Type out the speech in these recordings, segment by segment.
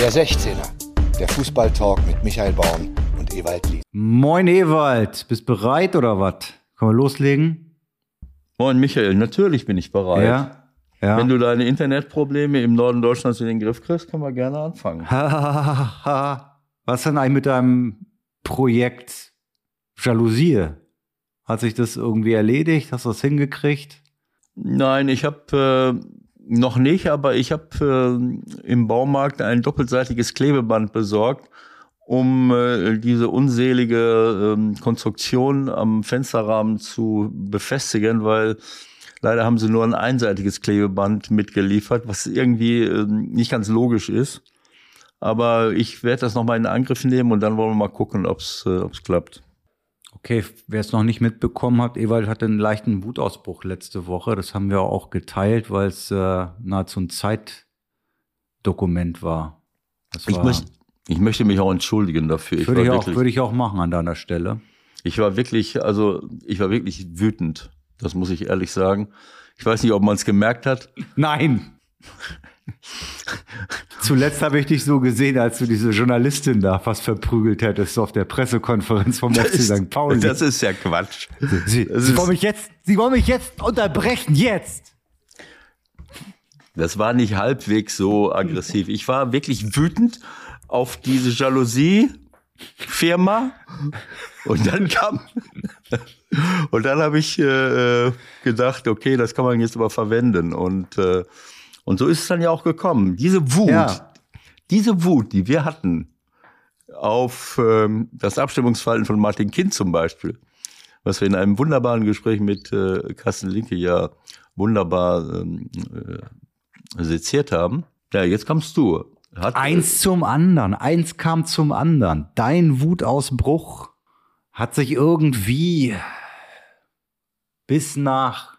Der 16er, der Fußballtalk mit Michael Baum und Ewald Lien. Moin Ewald, bist bereit oder was? Können wir loslegen? Moin Michael, natürlich bin ich bereit. Ja. ja. Wenn du deine Internetprobleme im Norden Deutschlands in den Griff kriegst, können wir gerne anfangen. Was denn eigentlich mit deinem Projekt Jalousie? Hat sich das irgendwie erledigt? Hast du das hingekriegt? Nein, ich habe äh, noch nicht, aber ich habe äh, im Baumarkt ein doppelseitiges Klebeband besorgt, um äh, diese unselige äh, Konstruktion am Fensterrahmen zu befestigen, weil leider haben sie nur ein einseitiges Klebeband mitgeliefert, was irgendwie äh, nicht ganz logisch ist. Aber ich werde das nochmal in Angriff nehmen und dann wollen wir mal gucken, ob es äh, klappt. Okay, wer es noch nicht mitbekommen hat, Ewald hatte einen leichten Wutausbruch letzte Woche. Das haben wir auch geteilt, weil es äh, nahezu ein Zeitdokument war. war ich, möcht, ich, möchte mich auch entschuldigen dafür. würde, ich auch, würde ich auch machen an deiner Stelle. Ich war wirklich, also ich war wirklich wütend. Das muss ich ehrlich sagen. Ich weiß nicht, ob man es gemerkt hat. Nein. Zuletzt habe ich dich so gesehen, als du diese Journalistin da fast verprügelt hättest auf der Pressekonferenz vom FC St. Pauli. Das ist ja Quatsch. Sie, Sie wollen mich jetzt, Sie wollen mich jetzt unterbrechen, jetzt. Das war nicht halbwegs so aggressiv. Ich war wirklich wütend auf diese Jalousie-Firma. Und dann kam, und dann habe ich äh, gedacht, okay, das kann man jetzt aber verwenden. Und äh, und so ist es dann ja auch gekommen. Diese Wut, ja. diese Wut, die wir hatten auf ähm, das Abstimmungsverhalten von Martin Kind zum Beispiel, was wir in einem wunderbaren Gespräch mit äh, Carsten Linke ja wunderbar ähm, äh, seziert haben. Ja, jetzt kommst du. Hat, eins zum anderen, eins kam zum anderen. Dein Wutausbruch hat sich irgendwie bis nach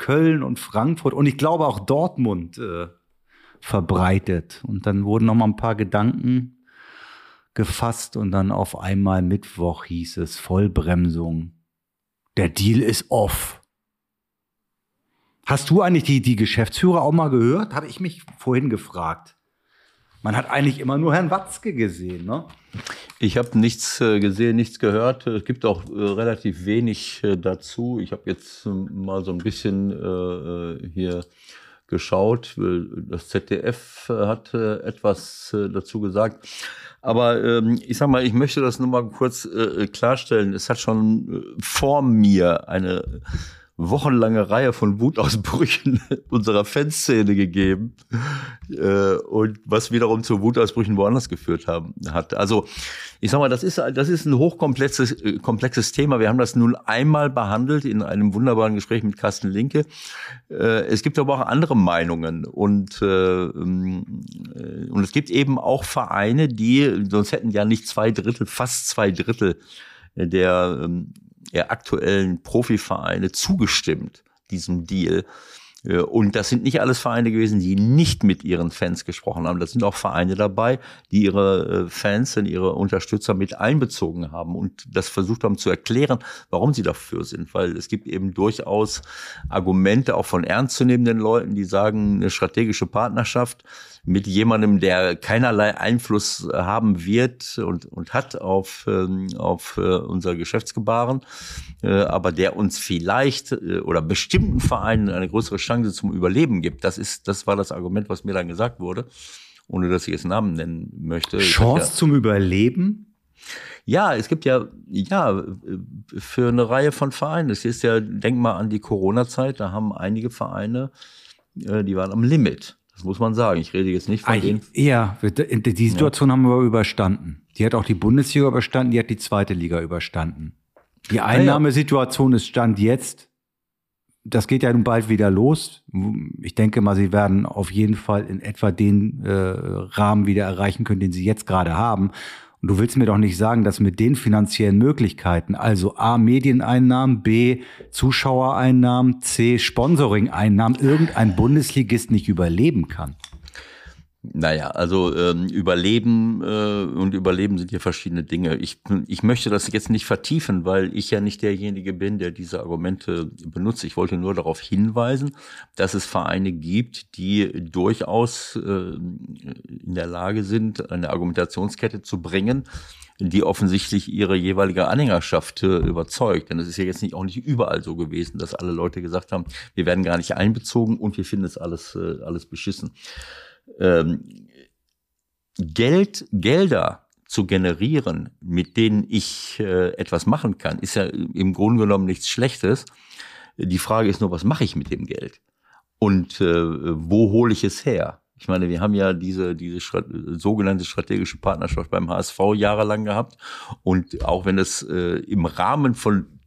Köln und Frankfurt und ich glaube auch Dortmund äh, verbreitet. Und dann wurden noch mal ein paar Gedanken gefasst und dann auf einmal Mittwoch hieß es Vollbremsung. Der Deal ist off. Hast du eigentlich die, die Geschäftsführer auch mal gehört? Habe ich mich vorhin gefragt. Man hat eigentlich immer nur Herrn Watzke gesehen, ne? Ich habe nichts äh, gesehen, nichts gehört. Es gibt auch äh, relativ wenig äh, dazu. Ich habe jetzt ähm, mal so ein bisschen hier geschaut. Das ZDF hat etwas dazu gesagt. Aber ähm, ich sag mal, ich möchte das nur mal kurz klarstellen. Es hat schon vor mir eine wochenlange Reihe von Wutausbrüchen unserer Fanszene gegeben äh, und was wiederum zu Wutausbrüchen woanders geführt haben hat. Also ich sag mal, das ist das ist ein hochkomplexes äh, komplexes Thema. Wir haben das nun einmal behandelt in einem wunderbaren Gespräch mit Carsten Linke. Äh, es gibt aber auch andere Meinungen und äh, ähm, äh, und es gibt eben auch Vereine, die sonst hätten ja nicht zwei Drittel, fast zwei Drittel der ähm, der aktuellen Profivereine zugestimmt, diesem Deal. Äh, und das sind nicht alles Vereine gewesen, die nicht mit ihren Fans gesprochen haben. Das sind auch Vereine dabei, die ihre äh, Fans und ihre Unterstützer mit einbezogen haben und das versucht haben zu erklären, warum sie dafür sind. Weil es gibt eben durchaus Argumente auch von ernstzunehmenden Leuten, die sagen, eine strategische Partnerschaft mit jemandem, der keinerlei Einfluss haben wird und, und hat auf, ähm, auf äh, unser Geschäftsgebaren, aber der uns vielleicht oder bestimmten Vereinen eine größere Chance zum Überleben gibt. Das ist, das war das Argument, was mir dann gesagt wurde, ohne dass ich jetzt Namen nennen möchte. Chance ja, zum Überleben? Ja, es gibt ja, ja, für eine Reihe von Vereinen. Es ist ja, denk mal an die Corona-Zeit, da haben einige Vereine, äh, die waren am Limit. Das muss man sagen. Ich rede jetzt nicht von denen. Ja, die Situation ja. haben wir überstanden. Die hat auch die Bundesliga überstanden, die hat die zweite Liga überstanden. Die Einnahmesituation ist Stand jetzt das geht ja nun bald wieder los. Ich denke mal, sie werden auf jeden Fall in etwa den äh, Rahmen wieder erreichen können, den sie jetzt gerade haben. Und du willst mir doch nicht sagen, dass mit den finanziellen Möglichkeiten, also A, Medieneinnahmen, B, Zuschauereinnahmen, C, Sponsoring-Einnahmen, irgendein Bundesligist nicht überleben kann. Naja, also ähm, Überleben äh, und Überleben sind hier verschiedene Dinge. Ich, ich möchte das jetzt nicht vertiefen, weil ich ja nicht derjenige bin, der diese Argumente benutzt. Ich wollte nur darauf hinweisen, dass es Vereine gibt, die durchaus äh, in der Lage sind, eine Argumentationskette zu bringen, die offensichtlich ihre jeweilige Anhängerschaft äh, überzeugt. Denn es ist ja jetzt nicht auch nicht überall so gewesen, dass alle Leute gesagt haben, wir werden gar nicht einbezogen und wir finden es alles, äh, alles beschissen ähm, Geld, Gelder zu generieren, mit denen ich äh, etwas machen kann, ist ja im Grunde genommen nichts Schlechtes. Die Frage ist nur, was mache ich mit dem Geld? Und äh, wo hole ich es her? Ich meine, wir haben ja diese, diese sogenannte strategische Partnerschaft beim HSV jahrelang gehabt. Und auch wenn es äh, im Rahmen von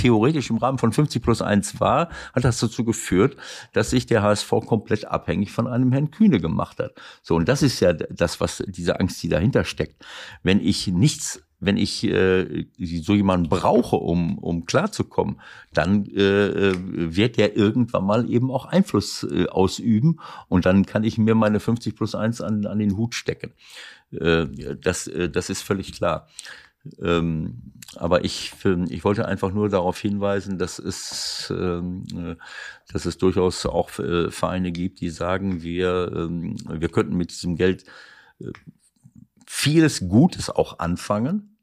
theoretisch im Rahmen von 50 plus 1 war, hat das dazu geführt, dass sich der HSV komplett abhängig von einem Herrn Kühne gemacht hat. So, und das ist ja das, was diese Angst, die dahinter steckt. Wenn ich nichts wenn ich äh, so jemanden brauche, um, um klarzukommen, dann äh, wird der irgendwann mal eben auch Einfluss äh, ausüben und dann kann ich mir meine 50 plus 1 an, an den Hut stecken. Äh, das, äh, das ist völlig klar. Ähm, aber ich, ich wollte einfach nur darauf hinweisen, dass es, ähm, äh, dass es durchaus auch äh, Vereine gibt, die sagen, wir, ähm, wir könnten mit diesem Geld äh, vieles Gutes auch anfangen.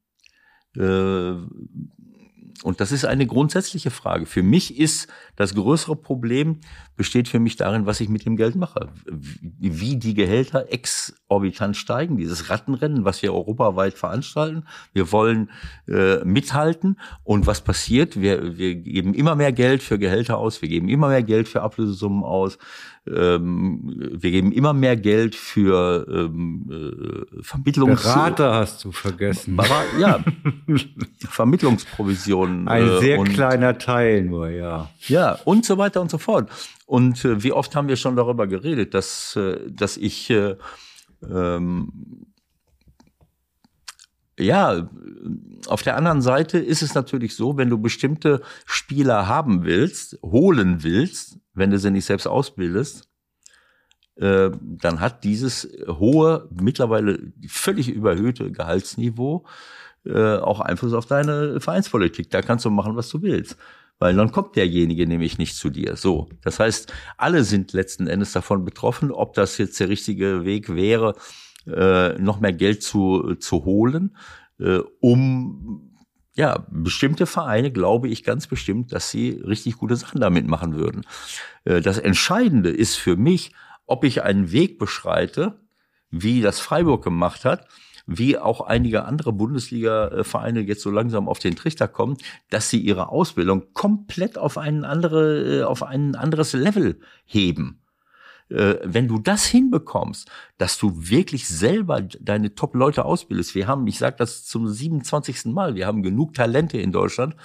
Und das ist eine grundsätzliche Frage. Für mich ist das größere Problem, besteht für mich darin, was ich mit dem Geld mache. Wie die Gehälter exorbitant steigen, dieses Rattenrennen, was wir europaweit veranstalten. Wir wollen äh, mithalten. Und was passiert? Wir, wir geben immer mehr Geld für Gehälter aus, wir geben immer mehr Geld für Ablösesummen aus. Ähm, wir geben immer mehr Geld für ähm, äh, Vermittlungs... Berater hast du vergessen. Ja, Vermittlungsprovisionen. Ein äh, sehr kleiner Teil nur, ja. Ja, und so weiter und so fort. Und äh, wie oft haben wir schon darüber geredet, dass, äh, dass ich äh, ähm, ja, auf der anderen Seite ist es natürlich so, wenn du bestimmte Spieler haben willst, holen willst, wenn du sie nicht selbst ausbildest, äh, dann hat dieses hohe, mittlerweile völlig überhöhte Gehaltsniveau äh, auch Einfluss auf deine Vereinspolitik. Da kannst du machen, was du willst. Weil dann kommt derjenige nämlich nicht zu dir. So. Das heißt, alle sind letzten Endes davon betroffen, ob das jetzt der richtige Weg wäre, äh, noch mehr Geld zu, zu holen, äh, um ja, bestimmte Vereine glaube ich ganz bestimmt, dass sie richtig gute Sachen damit machen würden. Äh, das Entscheidende ist für mich, ob ich einen Weg beschreite, wie das Freiburg gemacht hat, wie auch einige andere Bundesliga-Vereine jetzt so langsam auf den Trichter kommen, dass sie ihre Ausbildung komplett auf ein andere, äh, auf ein anderes Level heben äh, wenn du das hinbekommst, dass du wirklich selber deine Top-Leute ausbildest. Wir haben, ich sage das zum 27. Mal, wir haben genug Talente in Deutschland.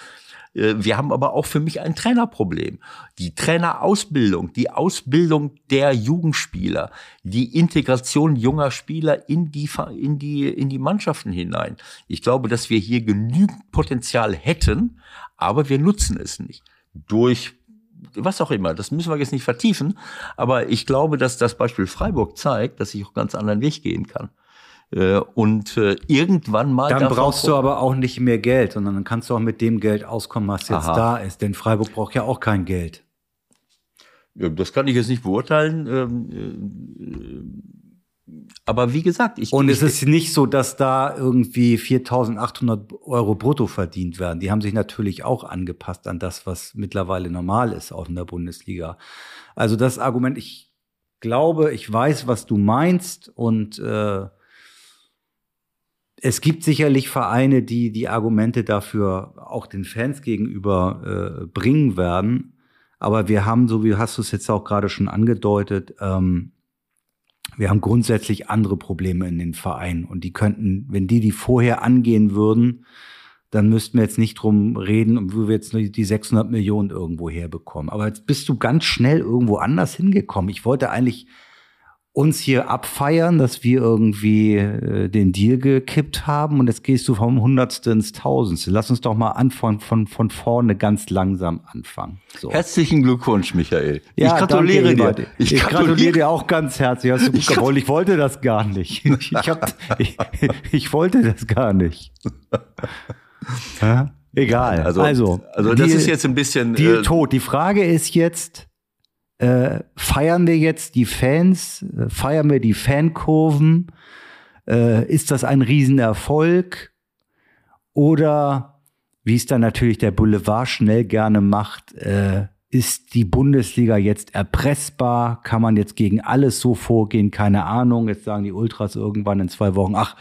Äh, wir haben aber auch für mich ein Trainerproblem. Die Trainerausbildung, die Ausbildung der Jugendspieler, die Integration junger Spieler in die, in die, in die Mannschaften hinein. Ich glaube, dass wir hier genügend Potenzial hätten, aber wir nutzen es nicht. Durch was auch immer, das müssen wir jetzt nicht vertiefen, aber ich glaube, dass das Beispiel Freiburg zeigt, dass ich auch ganz anderen Weg gehen kann. Äh, und äh, irgendwann mal. Dann brauchst du aber auch nicht mehr Geld, sondern dann kannst du auch mit dem Geld auskommen, was jetzt Aha. da ist. Denn Freiburg braucht ja auch kein Geld. Das kann ich jetzt nicht beurteilen. Ähm, äh, aber wie gesagt, ich. Und es ist nicht so, dass da irgendwie 4.800 Euro brutto verdient werden. Die haben sich natürlich auch angepasst an das, was mittlerweile normal ist, auch in der Bundesliga. Also das Argument, ich glaube, ich weiß, was du meinst und äh, es gibt sicherlich Vereine, die die Argumente dafür auch den Fans gegenüber äh, bringen werden. Aber wir haben, so wie hast du es jetzt auch gerade schon angedeutet, ähm, wir haben grundsätzlich andere Probleme in den Vereinen und die könnten, wenn die die vorher angehen würden, dann müssten wir jetzt nicht drum reden, wie wir jetzt die 600 Millionen irgendwo herbekommen. Aber jetzt bist du ganz schnell irgendwo anders hingekommen. Ich wollte eigentlich uns hier abfeiern, dass wir irgendwie äh, den Deal gekippt haben und jetzt gehst du vom Hundertste ins Tausendste. Lass uns doch mal anfangen, von, von vorne ganz langsam anfangen. So. Herzlichen Glückwunsch, Michael. Ja, ich gratuliere danke, dir. Ich, ich gratuliere dir auch ganz herzlich. Hast du gut gewollt. Ich wollte das gar nicht. Ich, hab, ich, ich wollte das gar nicht. Egal. Also, Also, also das ist jetzt ein bisschen. Deal äh, tot. Die Frage ist jetzt, äh, feiern wir jetzt die Fans? Äh, feiern wir die Fankurven? Äh, ist das ein Riesenerfolg? Oder, wie es dann natürlich der Boulevard schnell gerne macht, äh, ist die Bundesliga jetzt erpressbar? Kann man jetzt gegen alles so vorgehen? Keine Ahnung. Jetzt sagen die Ultras irgendwann in zwei Wochen, ach,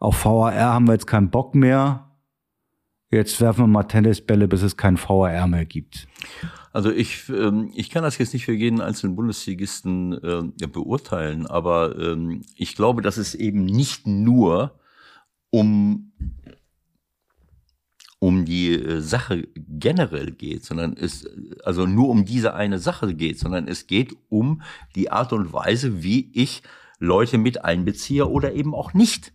auf VAR haben wir jetzt keinen Bock mehr. Jetzt werfen wir mal Tennisbälle, bis es kein VAR mehr gibt. Also ich, ähm, ich kann das jetzt nicht für jeden einzelnen Bundesligisten äh, beurteilen, aber ähm, ich glaube, dass es eben nicht nur um um die äh, Sache generell geht, sondern es also nur um diese eine Sache geht, sondern es geht um die Art und Weise, wie ich Leute mit einbeziehe oder eben auch nicht.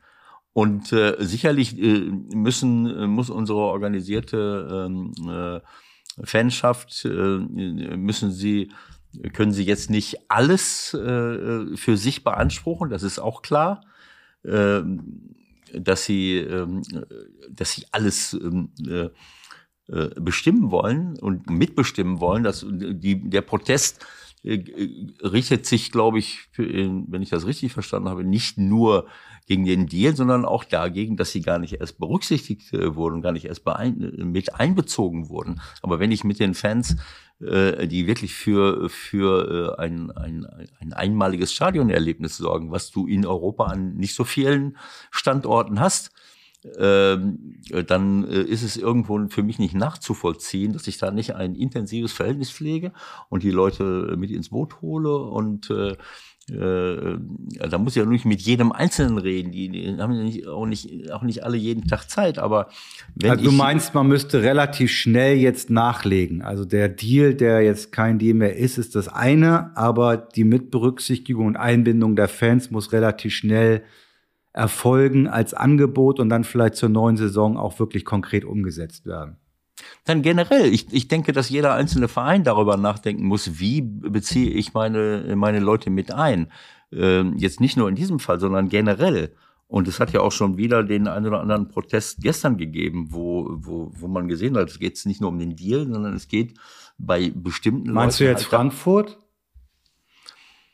Und äh, sicherlich äh, müssen äh, muss unsere organisierte ähm, äh, Fanschaft äh, müssen sie können sie jetzt nicht alles äh, für sich beanspruchen, das ist auch klar. Äh, dass sie, ähm, dass sie alles ähm, äh, äh, bestimmen wollen und mitbestimmen wollen. Dass die, der Protest richtet sich, glaube ich, wenn ich das richtig verstanden habe, nicht nur gegen den Deal, sondern auch dagegen, dass sie gar nicht erst berücksichtigt wurden, gar nicht erst mit einbezogen wurden. Aber wenn ich mit den Fans äh, die wirklich für, für äh, ein, ein, ein einmaliges Stadionerlebnis sorgen, was du in Europa an nicht so vielen Standorten hast, dann äh, ist es irgendwo für mich nicht nachzuvollziehen, dass ich da nicht ein intensives Verhältnis pflege und die Leute mit ins Boot hole und äh, äh, da muss ich ja nicht mit jedem Einzelnen reden. Die, die haben ja nicht, auch, nicht, auch nicht alle jeden Tag Zeit. Aber wenn also du meinst, man müsste relativ schnell jetzt nachlegen. Also der Deal, der jetzt kein Deal mehr ist, ist das eine, aber die Mitberücksichtigung und Einbindung der Fans muss relativ schnell erfolgen als Angebot und dann vielleicht zur neuen Saison auch wirklich konkret umgesetzt werden. Dann generell, ich, ich denke, dass jeder einzelne Verein darüber nachdenken muss, wie beziehe ich meine, meine Leute mit ein. Ähm, jetzt nicht nur in diesem Fall, sondern generell. Und es hat ja auch schon wieder den einen oder anderen Protest gestern gegeben, wo, wo, wo man gesehen hat, es geht nicht nur um den Deal, sondern es geht bei bestimmten Meinst Leuten du jetzt halt Frankfurt?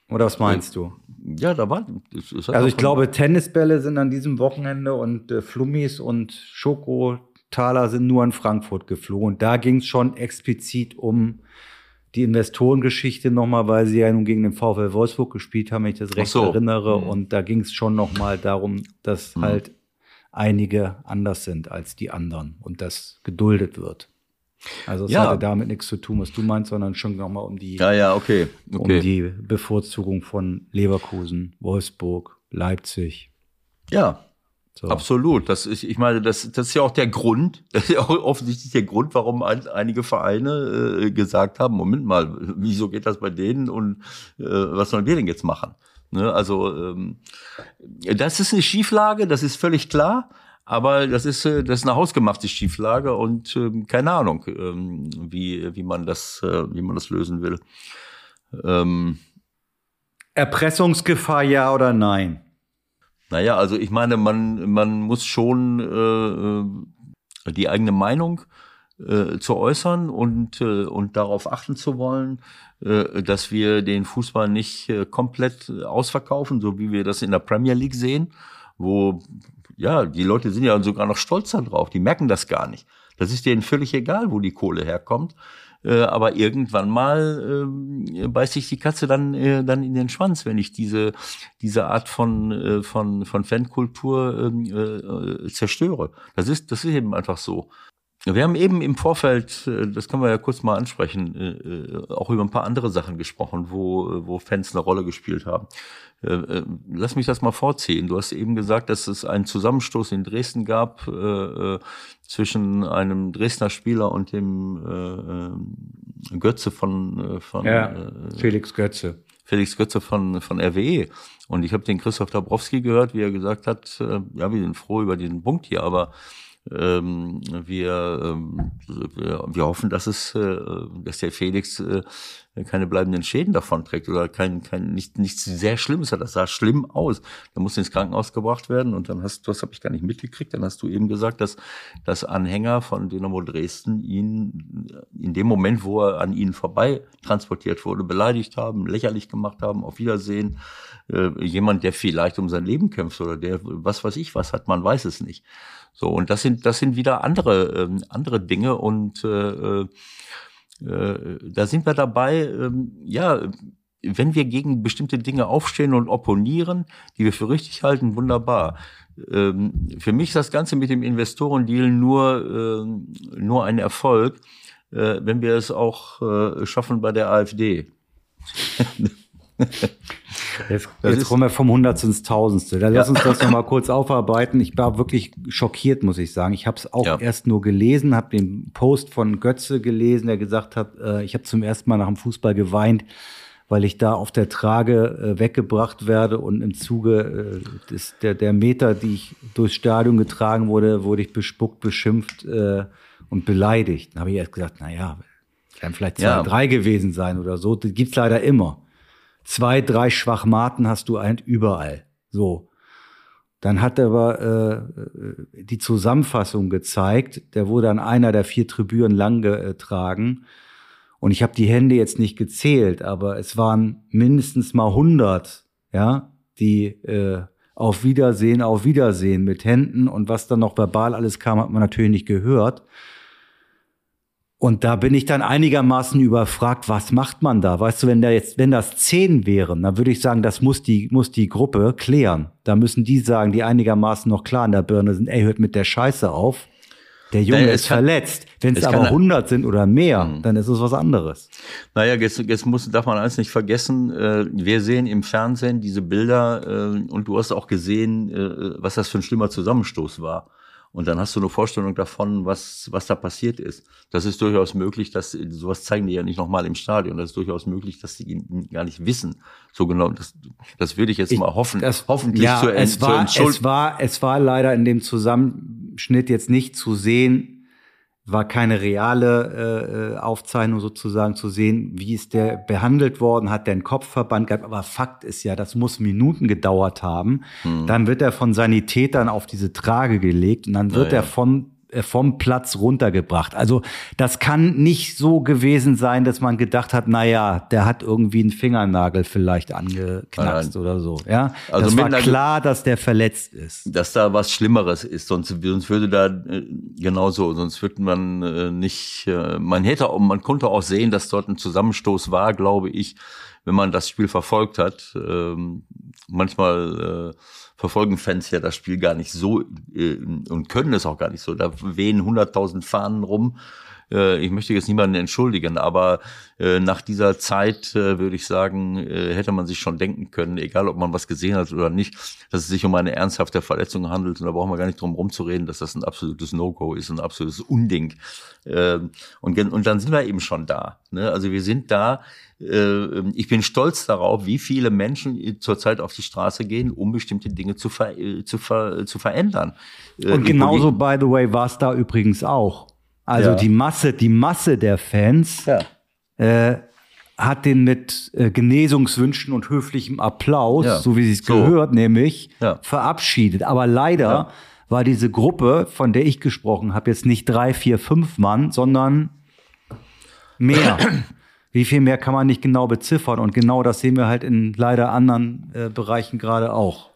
Oder was meinst du? Ja, da war. es- es Also ich glaube, Tennisbälle sind an diesem Wochenende und äh, Flummis und Schokotaler sind nur in Frankfurt geflogen. Und da ging es schon explizit um die Investorengeschichte nochmal, weil sie ja nun gegen den VfL Wolfsburg gespielt haben, wenn ich das recht so. erinnere. Mhm. Und da ging es schon nochmal darum, dass Mhm. halt einige anders sind als die anderen und das geduldet wird. Also es Ja. hatte damit nichts zu tun, was du meinst, sondern schon nochmal um die Ja, ja, okay. okay. um die Bevorzugung von Leverkusen, Wolfsburg, Leipzig. ja, So. Absolut. Das ist, ich meine, das, das ist ja auch der Grund, das ist ja auch offensichtlich der Grund, warum ein, einige Vereine äh, gesagt haben, Moment mal, wieso geht das bei denen und äh, was sollen wir denn jetzt machen? Ne? Also ähm, das ist eine Schieflage, das ist völlig klar. Aber das ist, äh, das ist eine hausgemachte Schieflage und ähm, keine Ahnung, ähm, wie, wie, man das, äh, wie man das lösen will. Ähm, Erpressungsgefahr ja oder nein? Naja, also ich meine, man, man muss schon äh, äh, die eigene Meinung äh, zu äußern und, äh, und darauf achten zu wollen, äh, dass wir den Fußball nicht äh, komplett ausverkaufen, so wie wir das in der Premier League sehen, wo ja, die Leute sind ja sogar noch stolz darauf, die merken das gar nicht. Das ist denen völlig egal, wo die Kohle herkommt. Äh, aber irgendwann mal ähm, beißt sich die Katze dann, äh, dann in den Schwanz, wenn ich diese, diese Art von, äh, von, von Fankultur ähm, äh, zerstöre. Das ist, das ist eben einfach so. Wir haben eben im Vorfeld, äh, das können wir ja kurz mal ansprechen, äh, äh, auch über ein paar andere Sachen gesprochen, wo, wo Fans eine Rolle gespielt haben. Lass mich das mal vorziehen. Du hast eben gesagt, dass es einen Zusammenstoß in Dresden gab äh, zwischen einem Dresdner Spieler und dem äh, Götze von, von Ja, äh, Felix Götze. Felix Götze von, von RWE. Und ich habe den Christoph Dabrowski gehört, wie er gesagt hat, ja, wir sind froh über diesen Punkt hier, aber ähm, wir, ähm, wir, hoffen, dass es, äh, dass der Felix äh, keine bleibenden Schäden davon trägt oder kein, kein nicht, nichts sehr Schlimmes hat. Das sah schlimm aus. Da musste ins Krankenhaus gebracht werden und dann hast du, das habe ich gar nicht mitgekriegt, dann hast du eben gesagt, dass, dass Anhänger von Dynamo Dresden ihn in dem Moment, wo er an ihnen vorbei transportiert wurde, beleidigt haben, lächerlich gemacht haben, auf Wiedersehen. Äh, jemand, der vielleicht um sein Leben kämpft oder der was weiß ich was hat, man weiß es nicht. So, und das sind, das sind wieder andere, ähm, andere Dinge und äh, äh, äh, da sind wir dabei, ähm, ja, wenn wir gegen bestimmte Dinge aufstehen und opponieren, die wir für richtig halten, wunderbar. Ähm, für mich ist das Ganze mit dem Investorendeal nur, äh, nur ein Erfolg, äh, wenn wir es auch äh, schaffen bei der AfD. Jetzt, jetzt kommen wir vom Hundertste ins Tausendste. Dann ja. lass uns das noch mal kurz aufarbeiten. Ich war wirklich schockiert, muss ich sagen. Ich habe es auch ja. erst nur gelesen, habe den Post von Götze gelesen, der gesagt hat, äh, ich habe zum ersten Mal nach dem Fußball geweint, weil ich da auf der Trage äh, weggebracht werde und im Zuge äh, des, der, der Meter, die ich durchs Stadion getragen wurde, wurde ich bespuckt, beschimpft äh, und beleidigt. Dann habe ich erst gesagt, na ja, werden vielleicht zwei, ja. drei gewesen sein oder so. Das gibt's leider immer zwei, drei Schwachmaten hast du halt überall. So. Dann hat er aber äh, die Zusammenfassung gezeigt. Der wurde an einer der vier Tribünen lang getragen. Und ich habe die Hände jetzt nicht gezählt, aber es waren mindestens mal 100, ja, die äh, auf Wiedersehen, auf Wiedersehen mit Händen und was dann noch verbal alles kam, hat man natürlich nicht gehört. Und da bin ich dann einigermaßen überfragt, was macht man da? Weißt du, wenn da jetzt, wenn das zehn wären, dann würde ich sagen, das muss die, muss die Gruppe klären. Da müssen die sagen, die einigermaßen noch klar in der Birne sind, ey, hört mit der Scheiße auf. Der Junge ist kann, verletzt. Wenn es aber 100 sind oder mehr, mhm. dann ist es was anderes. Naja, jetzt, jetzt muss, darf man eins nicht vergessen. Äh, wir sehen im Fernsehen diese Bilder äh, und du hast auch gesehen, äh, was das für ein schlimmer Zusammenstoß war. Und dann hast du eine Vorstellung davon, was, was da passiert ist. Das ist durchaus möglich, dass, sowas zeigen die ja nicht nochmal im Stadion. Das ist durchaus möglich, dass die ihn gar nicht wissen. So genau, das, das würde ich jetzt ich, mal hoffen. Das, hoffentlich ja, zu, es war, zu es war, es war leider in dem Zusammenschnitt jetzt nicht zu sehen, war keine reale äh, äh, Aufzeichnung sozusagen zu sehen, wie ist der behandelt worden, hat der einen Kopfverband gehabt, aber Fakt ist ja, das muss Minuten gedauert haben. Hm. Dann wird er von Sanitätern auf diese Trage gelegt und dann wird ja, er von vom Platz runtergebracht. Also das kann nicht so gewesen sein, dass man gedacht hat, na ja, der hat irgendwie einen Fingernagel vielleicht angeknackst oder so. Ja, also das war klar, dass der verletzt ist. Dass da was Schlimmeres ist, sonst, sonst würde da äh, genauso, sonst würde man äh, nicht. Äh, man hätte, auch, man konnte auch sehen, dass dort ein Zusammenstoß war, glaube ich, wenn man das Spiel verfolgt hat. Ähm, manchmal äh, verfolgen Fans ja das Spiel gar nicht so äh, und können es auch gar nicht so. Da wehen 100.000 Fahnen rum. Äh, ich möchte jetzt niemanden entschuldigen, aber äh, nach dieser Zeit äh, würde ich sagen, äh, hätte man sich schon denken können, egal ob man was gesehen hat oder nicht, dass es sich um eine ernsthafte Verletzung handelt. Und da brauchen wir gar nicht drum rumzureden, dass das ein absolutes No-Go ist, ein absolutes Unding. Ähm, und, und dann sind wir eben schon da. Ne? Also wir sind da äh, ich bin stolz darauf, wie viele Menschen zurzeit auf die Straße gehen, um bestimmte Dinge zu, ver äh, zu, ver zu verändern. Äh, Und genauso, by the way, war es da übrigens auch. Also ja. die Masse, die Masse der Fans ja. äh, hat den mit äh, Genesungswünschen und höflichem Applaus, ja. so wie sie es so. gehört, nämlich verabschiedet. Aber leider war diese Gruppe, von der ich gesprochen habe, jetzt nicht drei, vier, fünf Mann, sondern mehr. Wie viel mehr kann man nicht genau beziffern? Und genau das sehen wir halt in leider anderen äh, Bereichen gerade auch.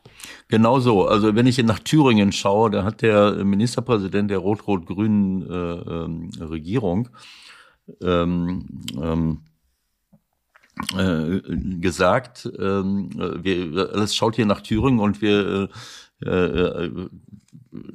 Genau so. Also wenn ich nach Thüringen schaue, da hat der Ministerpräsident der rot-rot-grünen äh, ähm, Regierung ähm, ähm, äh, gesagt, ähm, wir, alles schaut hier nach Thüringen und wir äh, äh,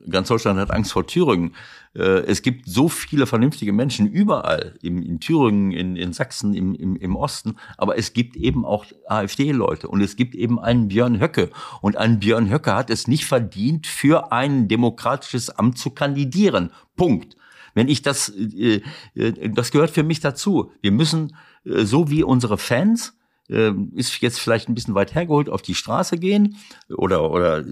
ganz Deutschland hat Angst vor Thüringen. Äh, es gibt so viele vernünftige Menschen überall, in, in Thüringen, in, in Sachsen, im, im, im Osten, aber es gibt eben auch AfD-Leute und es gibt eben einen Björn Höcke. Und ein Björn Höcke hat es nicht verdient, für ein demokratisches Amt zu kandidieren. Punkt. Wenn ich das, äh, äh das gehört für mich dazu. Wir müssen, so wie unsere Fans, ist jetzt vielleicht ein bisschen weit hergeholt, auf die Straße gehen oder, oder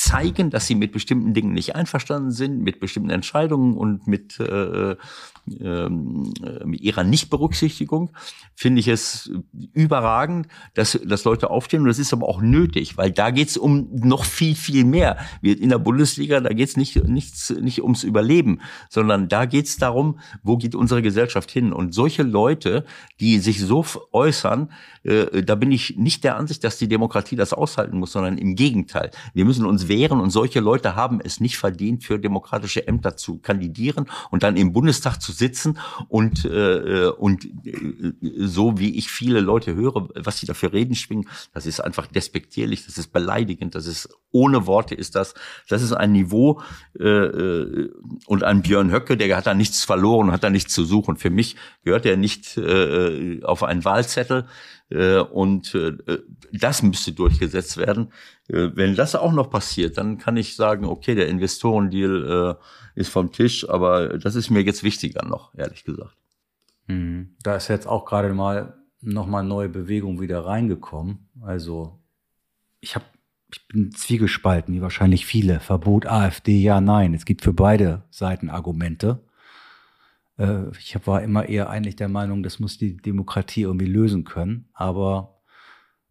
zeigen, dass sie mit bestimmten Dingen nicht einverstanden sind, mit bestimmten Entscheidungen und mit, äh, äh, mit ihrer Nichtberücksichtigung, finde ich es überragend, dass, dass Leute aufstehen. Und das ist aber auch nötig, weil da geht es um noch viel, viel mehr. In der Bundesliga, da geht es nicht, nichts, nicht ums Überleben, sondern da geht es darum, wo geht unsere Gesellschaft hin. Und solche Leute, die sich so äußern, äh, da bin ich nicht der Ansicht, dass die Demokratie das aushalten muss, sondern im Gegenteil. Wir müssen uns wehren und solche Leute haben es nicht verdient, für demokratische Ämter zu kandidieren und dann im Bundestag zu sitzen und, äh, und äh, so wie ich viele Leute höre, was sie dafür reden schwingen, das ist einfach despektierlich, das ist beleidigend, das ist ohne Worte ist das, das ist ein Niveau äh, äh und ein Björn Höcke, der hat da nichts verloren, hat da nichts zu suchen. Für mich gehört er nicht äh, auf einen Wahlzettel. Äh, und äh, das müsste durchgesetzt werden. Äh, wenn das auch noch passiert, dann kann ich sagen, okay, der Investorendeal ist vom Tisch, aber das ist mir jetzt wichtiger noch, ehrlich gesagt. Mhm. Da ist jetzt auch gerade mal nochmal neue Bewegung wieder reingekommen. Also ich habe ich bin zwiegespalten, wie wahrscheinlich viele. Verbot AfD, ja, nein. Es gibt für beide Seiten Argumente. Äh, ich war immer eher eigentlich der Meinung, das muss die Demokratie irgendwie lösen können. Aber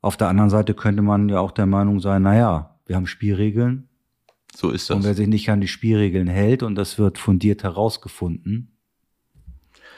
auf der anderen Seite könnte man ja auch der Meinung sein, naja, wir haben Spielregeln. So ist das. Und wer sich nicht an die Spielregeln hält und das wird fundiert herausgefunden,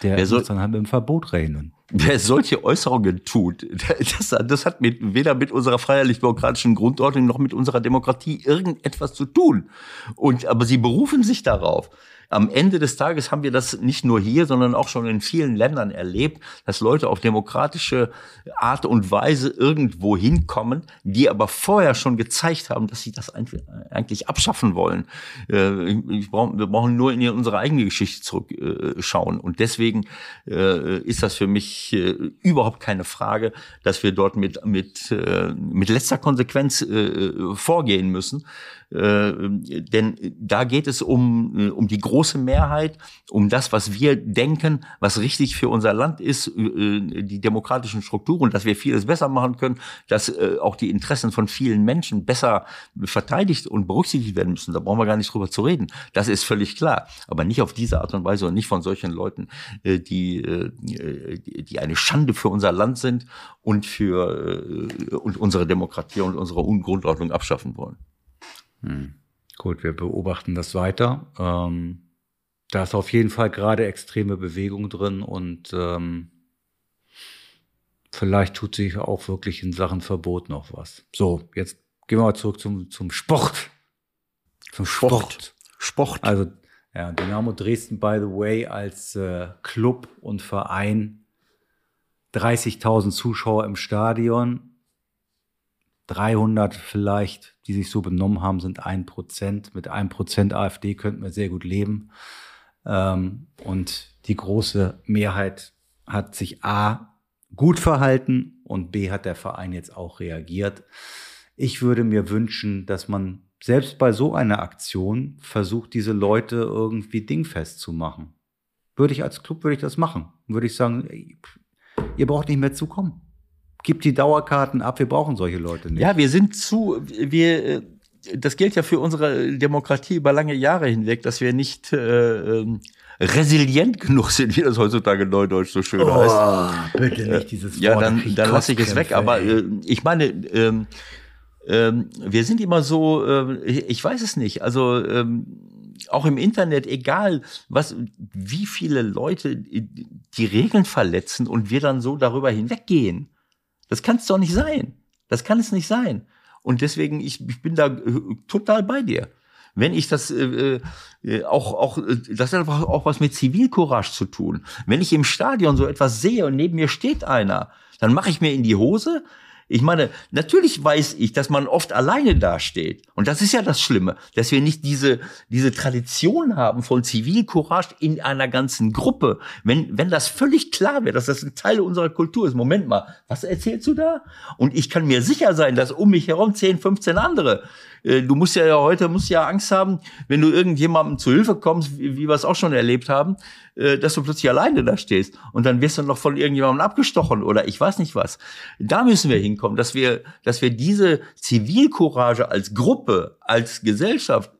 der wer soll, muss dann halt mit dem Verbot rechnen. Wer solche Äußerungen tut, das, das hat mit, weder mit unserer freiheitlich-demokratischen Grundordnung noch mit unserer Demokratie irgendetwas zu tun. Und, aber sie berufen sich darauf am Ende des Tages haben wir das nicht nur hier, sondern auch schon in vielen Ländern erlebt, dass Leute auf demokratische Art und Weise irgendwo hinkommen, die aber vorher schon gezeigt haben, dass sie das eigentlich abschaffen wollen. Äh, wir brauchen nur in unsere eigene Geschichte zurückschauen. Und deswegen äh, ist das für mich äh, überhaupt keine Frage, dass wir dort mit, mit, mit letzter Konsequenz vorgehen müssen. Äh, denn da geht es um, äh, um die große Mehrheit, um das, was wir denken, was richtig für unser Land ist, äh, die demokratischen Strukturen, dass wir vieles besser machen können, dass auch die Interessen von vielen Menschen besser verteidigt und berücksichtigt werden müssen. Da brauchen wir gar nicht drüber zu reden. Das ist völlig klar. Aber nicht auf diese Art und Weise und nicht von solchen Leuten, die, die eine Schande für unser Land sind und für und unsere Demokratie und unsere Grundordnung abschaffen wollen. Hm. Gut, wir beobachten das weiter. Ähm, da ist auf jeden Fall gerade extreme Bewegung drin und ähm, vielleicht tut sich auch wirklich in Sachen Verbot noch was. So, jetzt gehen wir mal zurück zum, zum Sport. Zum Sport. Sport. Also, ja, Dynamo Dresden, by the way, als äh, Club und Verein 30.000 Zuschauer im Stadion. 300 vielleicht, die sich so benommen haben, sind ein Prozent. Mit einem Prozent AfD könnten wir sehr gut leben. Ähm, und die große Mehrheit hat sich A gut verhalten und B hat der Verein jetzt auch reagiert. Ich würde mir wünschen, dass man selbst bei so einer Aktion versucht, diese Leute irgendwie dingfest zu machen. Würde ich als Club, würde ich das machen. Würde ich sagen, ihr braucht nicht mehr zu kommen gib die Dauerkarten ab, wir brauchen solche Leute nicht. Ja, wir sind zu, wir, äh, das gilt ja für unsere Demokratie über lange Jahre hinweg, dass wir nicht äh, ähm, resilient genug sind, wie das heutzutage neudeutsch so schön oh, heißt. Bitte nicht dieses Wort. Ja, dann, dann lasse ich es weg. Aber äh, ich meine, ähm, ähm, wir sind immer so, äh, ich weiß es nicht. Also ähm, auch im Internet, egal was, wie viele Leute die Regeln verletzen und wir dann so darüber hinweggehen. Das kann es doch nicht sein. Das kann es nicht sein. Und deswegen, ich, ich bin da äh, total bei dir. Wenn ich das äh, äh, auch, auch, äh, das hat auch was mit Zivilcourage zu tun. Wenn ich im Stadion so etwas sehe und neben mir steht einer, dann mache ich mir in die Hose, ich meine, natürlich weiß ich, dass man oft alleine dasteht. Und das ist ja das Schlimme, dass wir nicht diese, diese Tradition haben von Zivilcourage in einer ganzen Gruppe. Wenn, wenn das völlig klar wäre, dass das ein Teil unserer Kultur ist. Moment mal, was erzählst du da? Und ich kann mir sicher sein, dass um mich herum 10, 15 andere äh, du musst ja, ja heute musst ja Angst haben, wenn du irgendjemandem zu Hilfe kommst, wie, wir es auch schon erlebt haben, äh, dass du plötzlich alleine da stehst und dann wirst du noch von irgendjemandem abgestochen oder ich weiß nicht was. Da müssen wir hinkommen, dass wir, dass wir diese Zivilcourage als Gruppe, als Gesellschaft,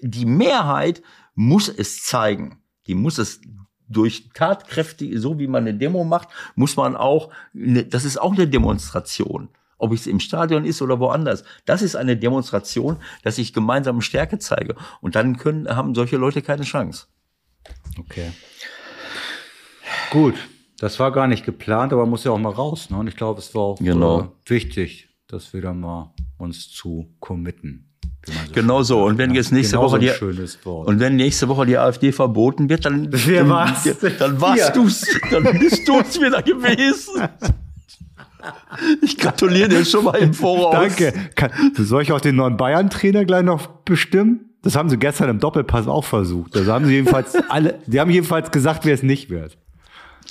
die Mehrheit muss es zeigen. Die muss es durch tatkräftig, so wie man eine Demo macht, muss man auch, das ist auch eine Demonstration. Ob es im Stadion ist oder woanders. Das ist eine Demonstration, dass ich gemeinsam Stärke zeige. Und dann können, haben solche Leute keine Chance. Okay. Gut. Das war gar nicht geplant, aber muss ja auch mal raus. Ne? Und ich glaube, es war auch Genau. äh, wichtig, dass wir da mal uns zu committen. man Genau so. Und wenn sagt, jetzt nächste genau Woche so die, und wenn nächste Woche die AfD verboten wird, dann, Wer dann, war's? dann warst du's, dann bist du's wieder gewesen. Ich gratuliere dir schon mal im Voraus. Danke. Kann, soll ich auch den neuen Bayern-Trainer gleich noch bestimmen? Das haben sie gestern im Doppelpass auch versucht. Also haben sie jedenfalls alle, sie haben jedenfalls gesagt, wer es nicht wird.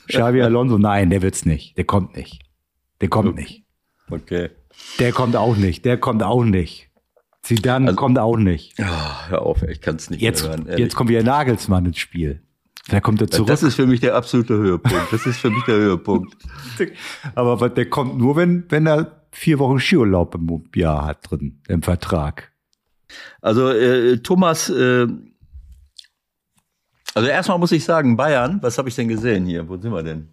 Xavi Alonso, nein, der wird's nicht. Der kommt nicht. Der kommt nicht. Okay. Der kommt auch nicht. Der kommt auch nicht. Zidane kommt auch nicht. Ah, hör auf, ich kann es nicht Jetzt, mehr hören. ehrlich. jetzt kommt wieder Nagelsmann ins Spiel. Vielleicht kommt er zurück. das ist für mich der absolute Höhepunkt. Das ist für mich der Höhepunkt. Aber der kommt nur, wenn, wenn er vier Wochen Skiurlaub im Jahr hat drin, im Vertrag. Also äh, Thomas, äh, also erstmal muss ich sagen, Bayern, was habe ich denn gesehen hier? Wo sind wir denn?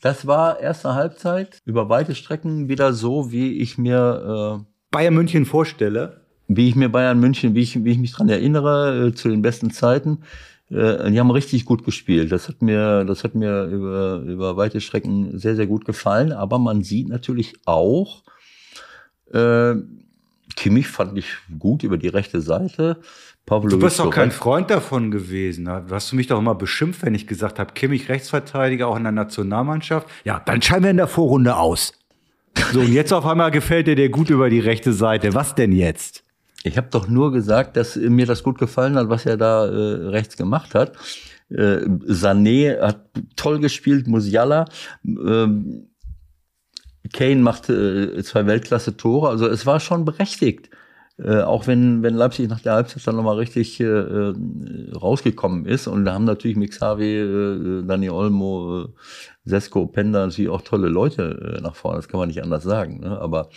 Das war erste Halbzeit über weite Strecken wieder so, wie ich mir, äh, Bayern München vorstelle. wie ich mir Bayern München, wie ich, wie ich mich dran erinnere, äh, zu den besten Zeiten. Äh, die haben richtig gut gespielt. Das hat mir, das hat mir über, über weite Strecken sehr, sehr gut gefallen. Aber man sieht natürlich auch, äh, Kimmich fand ich gut über die rechte Seite. Pavlovic Du bist doch kein. Freund davon gewesen. ne? Du hast du mich doch immer beschimpft, wenn ich gesagt habe, Kimmich Rechtsverteidiger auch in der Nationalmannschaft. Ja, dann scheiden wir in der Vorrunde aus. So, und jetzt auf einmal gefällt dir der gut über die rechte Seite. Was denn jetzt? Ich habe doch nur gesagt, dass mir das gut gefallen hat, was er da äh, rechts gemacht hat. Äh, Sané hat toll gespielt, Musiala. Ähm, Kane macht äh, zwei Weltklasse-Tore. Also es war schon berechtigt. Äh, auch wenn, wenn Leipzig nach der Halbzeit dann nochmal richtig äh, äh, rausgekommen ist. Und da haben natürlich mit Xavi, äh, Dani Olmo, äh, Sesko, Penda natürlich auch tolle Leute äh, nach vorne. Das kann man nicht anders sagen. Ne? Aber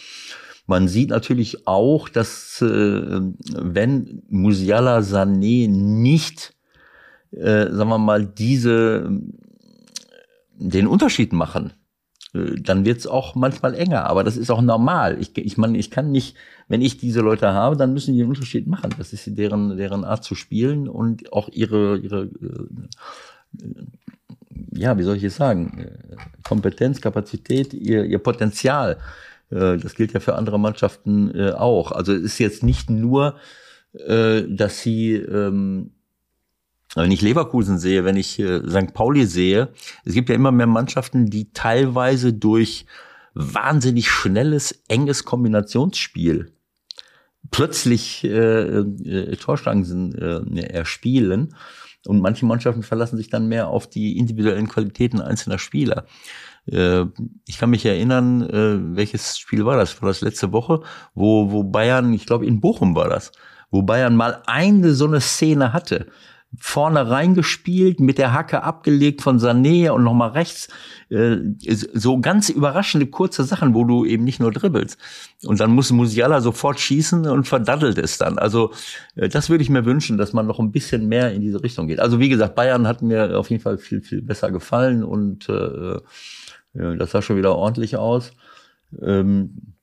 man sieht natürlich auch, dass äh, wenn Musiala Sané nicht, äh, sagen wir mal, diese den Unterschied machen, äh, dann wird's auch manchmal enger. Aber das ist auch normal. Ich, ich meine, ich kann nicht, wenn ich diese Leute habe, dann müssen die den Unterschied machen. Das ist deren, deren Art zu spielen und auch ihre, ihre äh, ja, wie soll ich es sagen, Äh, Kompetenz, Kapazität, ihr, ihr Potenzial. Äh, Das gilt ja für andere Mannschaften äh, auch. Also es ist jetzt nicht nur, äh, dass sie, ähm, wenn ich Leverkusen sehe, wenn ich St. Pauli sehe, es gibt ja immer mehr Mannschaften, die teilweise durch wahnsinnig schnelles, enges Kombinationsspiel plötzlich äh, äh, Torchancen äh, erspielen. Und manche Mannschaften verlassen sich dann mehr auf die individuellen Qualitäten einzelner Spieler. Äh, ich kann mich erinnern, äh, welches Spiel war das? War das letzte Woche, wo, wo Bayern, ich glaube in Bochum war das, wo Bayern mal eine so eine Szene hatte. Vorne reingespielt, mit der Hacke abgelegt von Sané und nochmal rechts. Äh, so ganz überraschende kurze Sachen, wo du eben nicht nur dribbelst. Und dann muss Musiala sofort schießen und verdaddelt es dann. Also das würde ich mir wünschen, dass man noch ein bisschen mehr in diese Richtung geht. Also wie gesagt, Bayern hat mir auf jeden Fall viel, viel besser gefallen und äh, das sah schon wieder ordentlich aus. Ähm,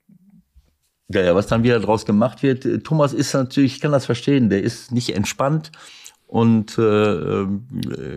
ja, ja, was dann wieder draus gemacht wird. äh, Thomas ist natürlich, ich kann das verstehen, der ist nicht entspannt und äh, ähm,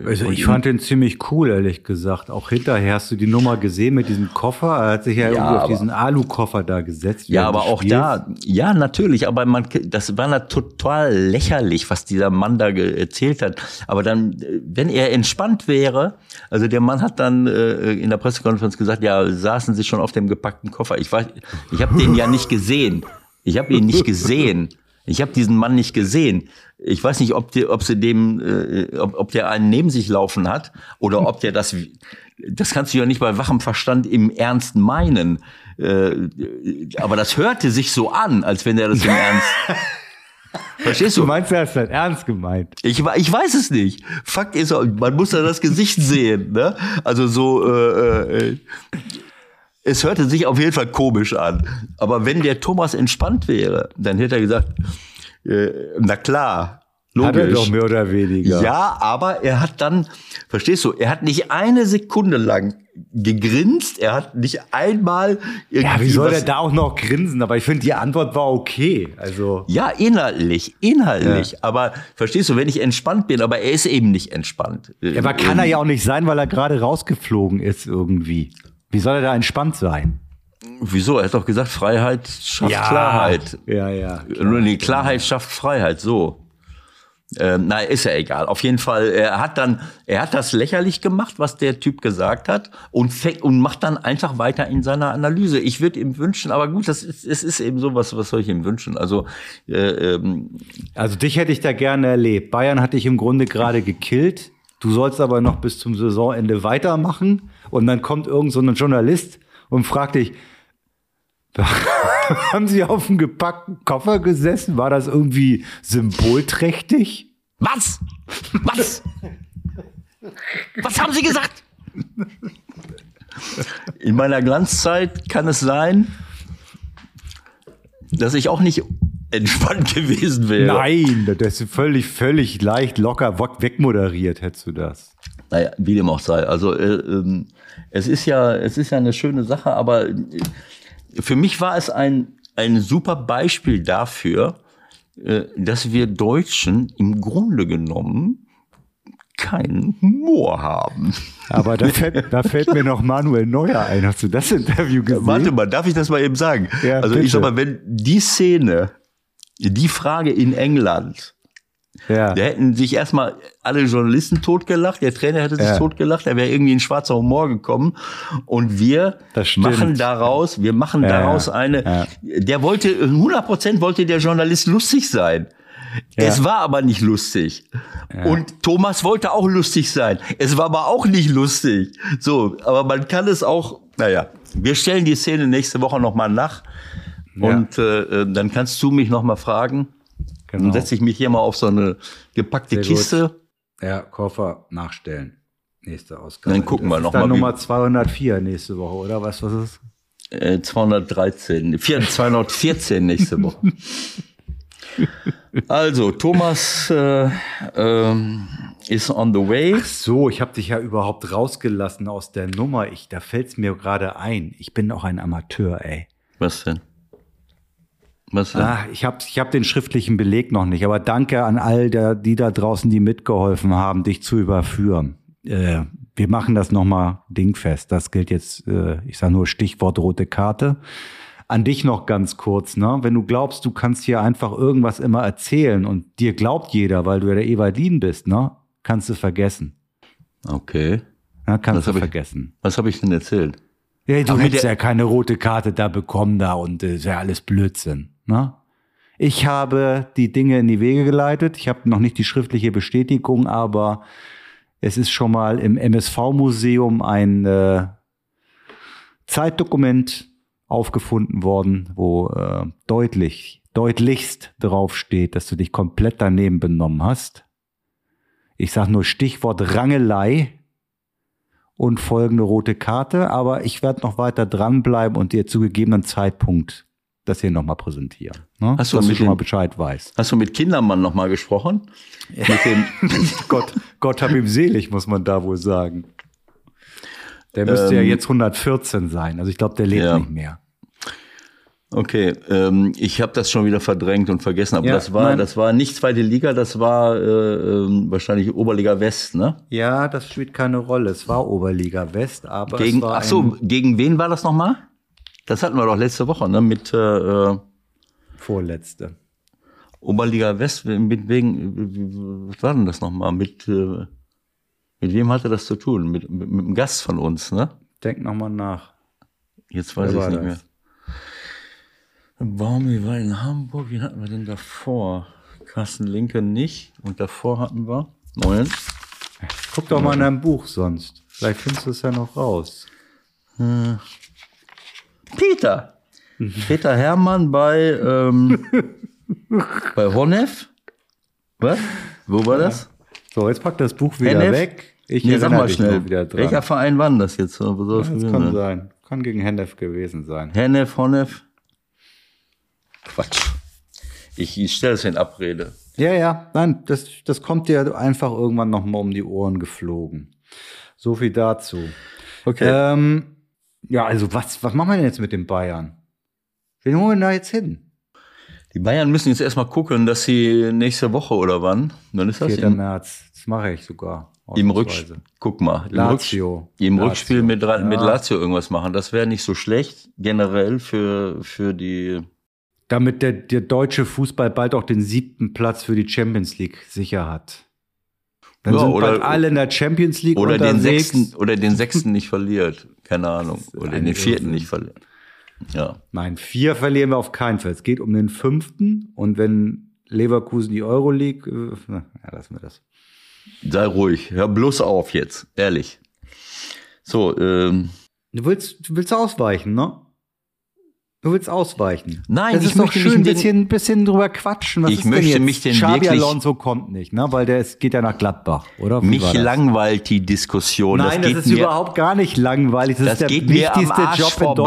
Also ich fand den ziemlich cool, ehrlich gesagt. Auch hinterher hast du die Nummer gesehen mit diesem Koffer. Er hat sich ja, irgendwie auf aber- diesen Alu-Koffer da gesetzt. Ja, aber auch da, ja, natürlich, aber man, das war na total lächerlich, was dieser Mann da erzählt hat. Aber dann, äh, wenn er entspannt wäre, also der Mann hat dann äh, in der Pressekonferenz gesagt, ja, saßen Sie schon auf dem gepackten Koffer. Ich weiß, ich habe den ja nicht gesehen. Ich habe ihn nicht gesehen. Ich habe diesen Mann nicht gesehen. Ich weiß nicht, ob, die, ob sie dem, äh, ob, ob der einen neben sich laufen hat oder ob der das. Das kannst du ja nicht bei wachem Verstand im Ernst meinen. äh, aber das hörte sich so an, als wenn er das im Ernst. Verstehst Du du? meinst, er ist halt ernst gemeint. Ich, ich weiß es nicht. Fakt ist, man muss ja das Gesicht sehen. Ne? Also so, äh, äh, es hörte sich auf jeden Fall komisch an. Aber wenn der Thomas entspannt wäre, dann hätte er gesagt, äh, na klar, Hat er logisch. doch mehr oder weniger. Ja, aber er hat dann, verstehst du, er hat nicht eine Sekunde lang gegrinst, er hat nicht einmal irgendwie Ja, wie soll er da auch noch grinsen? Aber ich finde, die Antwort war okay. Also, Ja, inhaltlich, inhaltlich. Aber verstehst du, wenn ich entspannt bin, aber er ist eben nicht entspannt. aber kann er ja auch nicht sein, weil er gerade rausgeflogen ist irgendwie. Wie soll er da entspannt sein? Wieso? Er hat doch gesagt, Freiheit schafft Klarheit. Ja, ja. Nur die Klarheit schafft Freiheit, so. Ähm, na, ist ja egal. Auf jeden Fall, er hat dann, er hat das lächerlich gemacht, was der Typ gesagt hat, und und macht dann einfach weiter in seiner Analyse. Ich würde ihm wünschen, aber gut, das ist, es ist eben sowas, was soll ich ihm wünschen? Also, äh, ähm, Also dich hätte ich da gerne erlebt. Bayern hat dich im Grunde gerade gekillt. Du sollst aber noch bis zum Saisonende weitermachen. Und dann kommt irgend so ein Journalist und fragt dich, haben Sie auf dem gepackten Koffer gesessen? War das irgendwie symbolträchtig? was? Was? Was haben Sie gesagt? In meiner Glanzzeit kann es sein, dass ich auch nicht entspannt gewesen wäre. Nein, das ist völlig, völlig leicht, locker weg- wegmoderiert, hättest du das. Naja, wie dem auch sei. Also äh, ähm, es ist ja, es ist ja eine schöne Sache, aber äh, für mich war es ein ein super Beispiel dafür, äh, dass wir Deutschen im Grunde genommen keinen Humor haben. Aber da fällt, da fällt mir noch Manuel Neuer ein. Hast du das Interview gesehen? Warte mal, darf ich das mal eben sagen? Ja, also bitte. ich sag mal, wenn die Szene, die Frage in England, Ja. da hätten sich erstmal alle Journalisten totgelacht, der Trainer hätte sich Ja. totgelacht, da wäre irgendwie ein schwarzer Humor gekommen und wir machen daraus, wir machen Ja, daraus ja. eine, Ja. der wollte, 100 Prozent wollte der Journalist lustig sein. Ja. Es war aber nicht lustig. Und Thomas wollte auch lustig sein. Es war aber auch nicht lustig. So, aber man kann es auch, naja, wir stellen die Szene nächste Woche nochmal nach. Und äh, äh, dann kannst du mich nochmal fragen. Genau. Dann setze ich mich hier mal auf so eine gepackte Sehr Kiste. Ja, Koffer nachstellen. Nächste Ausgabe. Dann gucken wir Das noch ist dann mal, Nummer 204 nächste Woche, oder? Was, was ist? Äh, 213, 4, 214 nächste Woche. Also, Thomas äh, ähm, is on the way. So, ich habe dich ja überhaupt rausgelassen aus der Nummer. Ich, da fällt's mir gerade ein. Ich bin auch ein Amateur, ey. Was denn? Was denn? Ah, ich habe ich hab den schriftlichen Beleg noch nicht, aber danke an all der, die da draußen, die mitgeholfen haben, dich zu überführen. Äh, wir machen das nochmal dingfest. Das gilt jetzt, äh, ich sage nur Stichwort rote Karte. An dich noch ganz kurz, ne? Wenn du glaubst, du kannst hier einfach irgendwas immer erzählen und dir glaubt jeder, weil du ja der Evalin bist, ne? Kannst du vergessen. Okay. Ja, kannst Was du ich- vergessen. Was habe ich denn erzählt? Ja, du Ach, hättest ja keine rote Karte da bekommen da und äh, ist ja alles Blödsinn. Ne? Ich habe die Dinge in die Wege geleitet. Ich habe noch nicht die schriftliche Bestätigung, aber es ist schon mal im MSV-Museum ein äh, Zeitdokument aufgefunden worden, wo äh, deutlich, deutlichst drauf steht, dass du dich komplett daneben benommen hast. Ich sage nur Stichwort Rangelei und folgende rote Karte, aber ich werde noch weiter dranbleiben und dir zu gegebenen Zeitpunkt das hier nochmal präsentieren. Ne? Hast du Dass du schon mal Bescheid weißt. Hast du mit Kindermann noch mal gesprochen? Dem, Gott, Gott hab ihm selig, muss man da wohl sagen. Der müsste ja Ähm, jetzt 114 sein. Also ich glaube, der lebt ja. nicht mehr. okay, ähm, ich habe das schon wieder verdrängt und vergessen, aber Ja, das war nein. das war nicht zweite Liga, das war äh, ähm, wahrscheinlich Oberliga West, ne? Ja, das spielt keine Rolle. Es war Oberliga West, aber Gegen, es war ach so, gegen wen war das nochmal? Das hatten wir doch letzte Woche, ne? Mit äh, äh, vorletzte. Oberliga West, mit wegen, was war denn das nochmal? Mit, äh, mit wem hatte das zu tun? Mit, mit, mit einem Gast von uns, ne? Denk nochmal nach. Jetzt weiß ich nicht das? mehr. Baumi war in Hamburg. Wen hatten wir denn davor? Carsten Linke nicht. Und davor hatten wir. Moment. Guck doch mal in deinem Buch sonst. Vielleicht findest du es ja noch raus. Peter. Peter Hermann bei, ähm, bei Honef. Was? Wo war das? So, jetzt packt das Buch wieder Hennef? weg. Ich nee, sag mal schnell. Wieder dran. Welcher Verein war das jetzt? Soll das kann sein? sein. Kann gegen Hennef gewesen sein. Hennef, Honef. Quatsch. Ich, ich stelle es in Abrede. Ja, ja, nein, das, das kommt dir einfach irgendwann nochmal um die Ohren geflogen. So viel dazu. Okay. Ähm, ja, also was, was machen wir denn jetzt mit den Bayern? Wen holen wir da jetzt hin? Die Bayern müssen jetzt erstmal gucken, dass sie nächste Woche oder wann? Dann ist das 4. im, März. Das mache ich sogar. im. Rückspiel. Guck mal. Im, Lazio. Rückspiel, im Lazio. Rückspiel mit, Ra- mit Ja. Lazio irgendwas machen. Das wäre nicht so schlecht, generell für, für die. Damit der, der deutsche Fußball bald auch den siebten Platz für die Champions League sicher hat. Dann Ja, sind oder- bald alle in der Champions League Oder den unterwegs. sechsten, oder den sechsten nicht verliert. Keine Ahnung. Oder den vierten Irrsinn. nicht verliert. Ja. Nein, vier verlieren wir auf keinen Fall. Es geht um den fünften und wenn Leverkusen die Euroleague, äh, na, ja, lassen wir das. Sei ruhig. Hör bloß auf jetzt. Ehrlich. So, ähm, Du willst, du willst ausweichen, ne? Du willst ausweichen. Nein, das ich ist doch schön, ein in bisschen, bisschen drüber quatschen. Was Ich ist denn möchte jetzt? mich den Xabi wirklich- Alonso kommt nicht, ne? Weil der ist, geht ja nach Gladbach, oder? Wie mich das? langweilt die Diskussion. Nein, das, geht ist mir, überhaupt gar nicht langweilig. Das, Das ist der wichtigste Job in vorbei.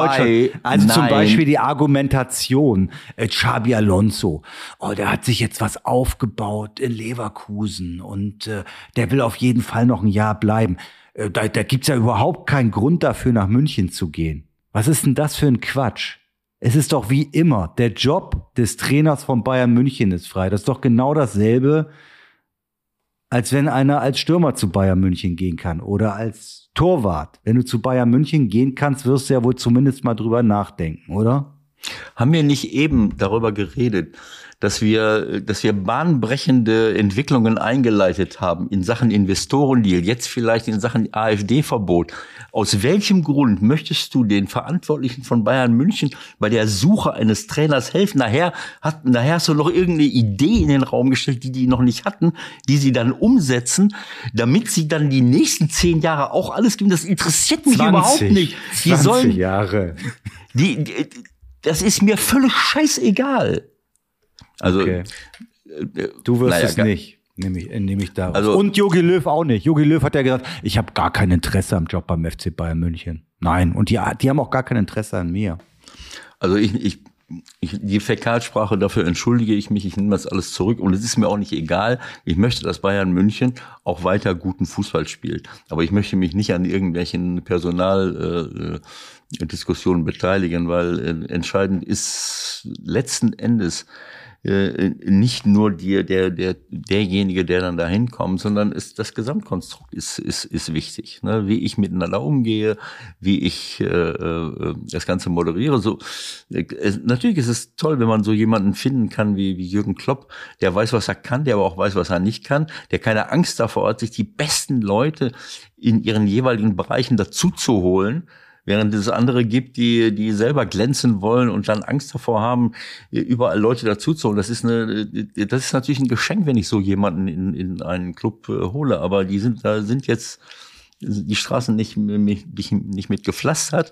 Deutschland. Also zum Nein. Beispiel die Argumentation. Äh, Xabi Alonso, oh, der hat sich jetzt was aufgebaut in Leverkusen und äh, der will auf jeden Fall noch ein Jahr bleiben. Äh, da da gibt's ja überhaupt keinen Grund dafür, nach München zu gehen. Was ist denn das für ein Quatsch? Es ist doch wie immer, der Job des Trainers von Bayern München ist frei. Das ist doch genau dasselbe, als wenn einer als Stürmer zu Bayern München gehen kann oder als Torwart. Wenn du zu Bayern München gehen kannst, wirst du ja wohl zumindest mal drüber nachdenken, oder? Haben wir nicht eben darüber geredet, dass wir, dass wir bahnbrechende Entwicklungen eingeleitet haben in Sachen Investorendeal, jetzt vielleicht in Sachen AfD-Verbot. Aus welchem Grund möchtest du den Verantwortlichen von Bayern München bei der Suche eines Trainers helfen? Nachher, hat, nachher hast du noch irgendeine Idee in den Raum gestellt, die die noch nicht hatten, die sie dann umsetzen, damit sie dann die nächsten zehn Jahre auch alles geben. Das interessiert mich überhaupt nicht. Die 20 sollen, Jahre. die, die, das ist mir völlig scheißegal. Also, Okay. äh, Du wirst naja, es nicht. Nehme ich, nehme ich daraus. Also- und Jogi Löw auch nicht. Jogi Löw hat ja gesagt, ich habe gar kein Interesse am Job beim FC Bayern München. Nein, und die, die haben auch gar kein Interesse an mir. Also ich, ich, ich, die Fäkalsprache, dafür entschuldige ich mich, ich nehme das alles zurück und es ist mir auch nicht egal. Ich möchte, dass Bayern München auch weiter guten Fußball spielt. Aber ich möchte mich nicht an irgendwelchen Personaldiskussionen äh, Diskussionen beteiligen, weil äh, entscheidend ist letzten Endes äh, nicht nur die, der, der, derjenige, der dann da hinkommt, sondern ist, das Gesamtkonstrukt ist, ist, ist wichtig. Ne? Wie ich miteinander umgehe, wie ich äh, äh, das Ganze moderiere. So, äh, natürlich ist es toll, wenn man so jemanden finden kann wie, wie Jürgen Klopp, der weiß, was er kann, der aber auch weiß, was er nicht kann, der keine Angst davor hat, sich die besten Leute in ihren jeweiligen Bereichen dazu zu holen. Während es andere gibt, die, die selber glänzen wollen und dann Angst davor haben, überall Leute dazuzuholen. Das ist eine, das ist natürlich ein Geschenk, wenn ich so jemanden in, in einen Club äh, hole. Aber die sind, da sind jetzt die Straßen nicht, nicht, nicht mit gepflastert.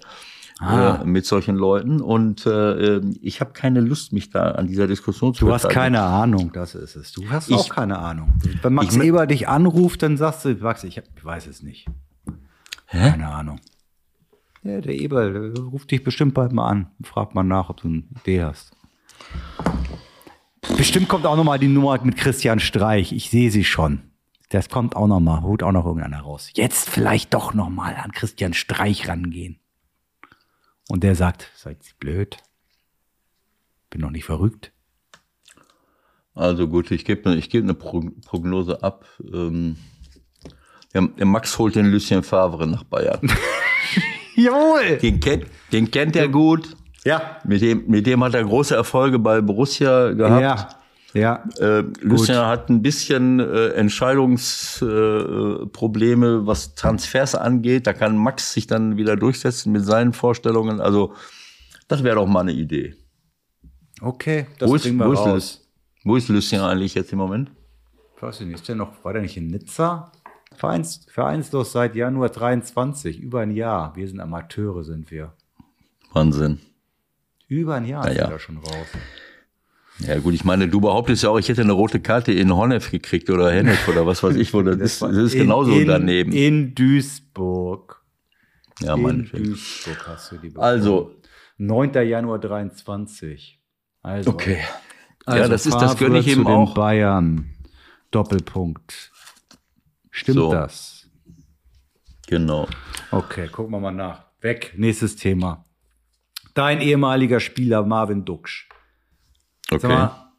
Ah. Äh, mit solchen Leuten und äh, äh, ich habe keine Lust, mich da an dieser Diskussion zu Du hast keine Ahnung, das ist es. Du hast Ich- auch keine Ahnung. Wenn Max Eber dich anruft, dann sagst du, Max, ich, hab, ich weiß es nicht. Hä? Keine Ahnung. Ja, der Eber der ruft dich bestimmt bald mal an und fragt mal nach, ob du eine Idee hast. Bestimmt kommt auch noch mal die Nummer mit Christian Streich. Ich sehe sie schon. Das kommt auch noch mal, holt auch noch irgendeiner raus. Jetzt vielleicht doch noch mal an Christian Streich rangehen. Und der sagt, seid ihr blöd? Bin noch nicht verrückt. Also gut, ich gebe ich geb eine Pro Prognose ab. Ähm, der, der Max holt den Lucien Favre nach Bayern. Jawohl! Den kennt, den kennt er gut. Ja. Mit dem, mit dem hat er große Erfolge bei Borussia gehabt. Ja. Ja. Äh, Lucien hat ein bisschen äh, Entscheidungsprobleme, äh, was Transfers angeht. Da kann Max sich dann wieder durchsetzen mit seinen Vorstellungen. Also das wäre doch mal eine Idee. Okay, das Wo ist, kriegen wir wo, ist, raus. wo ist Lucien eigentlich jetzt im Moment? Ich weiß nicht, ist der noch, war der nicht in Nizza? Vereins, vereinslos seit Januar 23, über ein Jahr. Wir sind Amateure, sind wir. Wahnsinn. Über ein Jahr Naja. er da schon raus. Ja gut, ich meine, du behauptest ja auch, ich hätte eine rote Karte in Honnef gekriegt oder Hennef oder was weiß ich, wo das, ist, das ist In- genauso in, daneben. In Duisburg. ja, in. Duisburg hast du die bekommen. Also, 9. Januar 23. Also, okay. Also ja, das ist, das gönne ich den auch. Bayern. Doppelpunkt. Stimmt So. das? Genau. Okay, gucken wir mal nach. Weg, nächstes Thema. Dein ehemaliger Spieler Marvin Duksch. Okay. mal,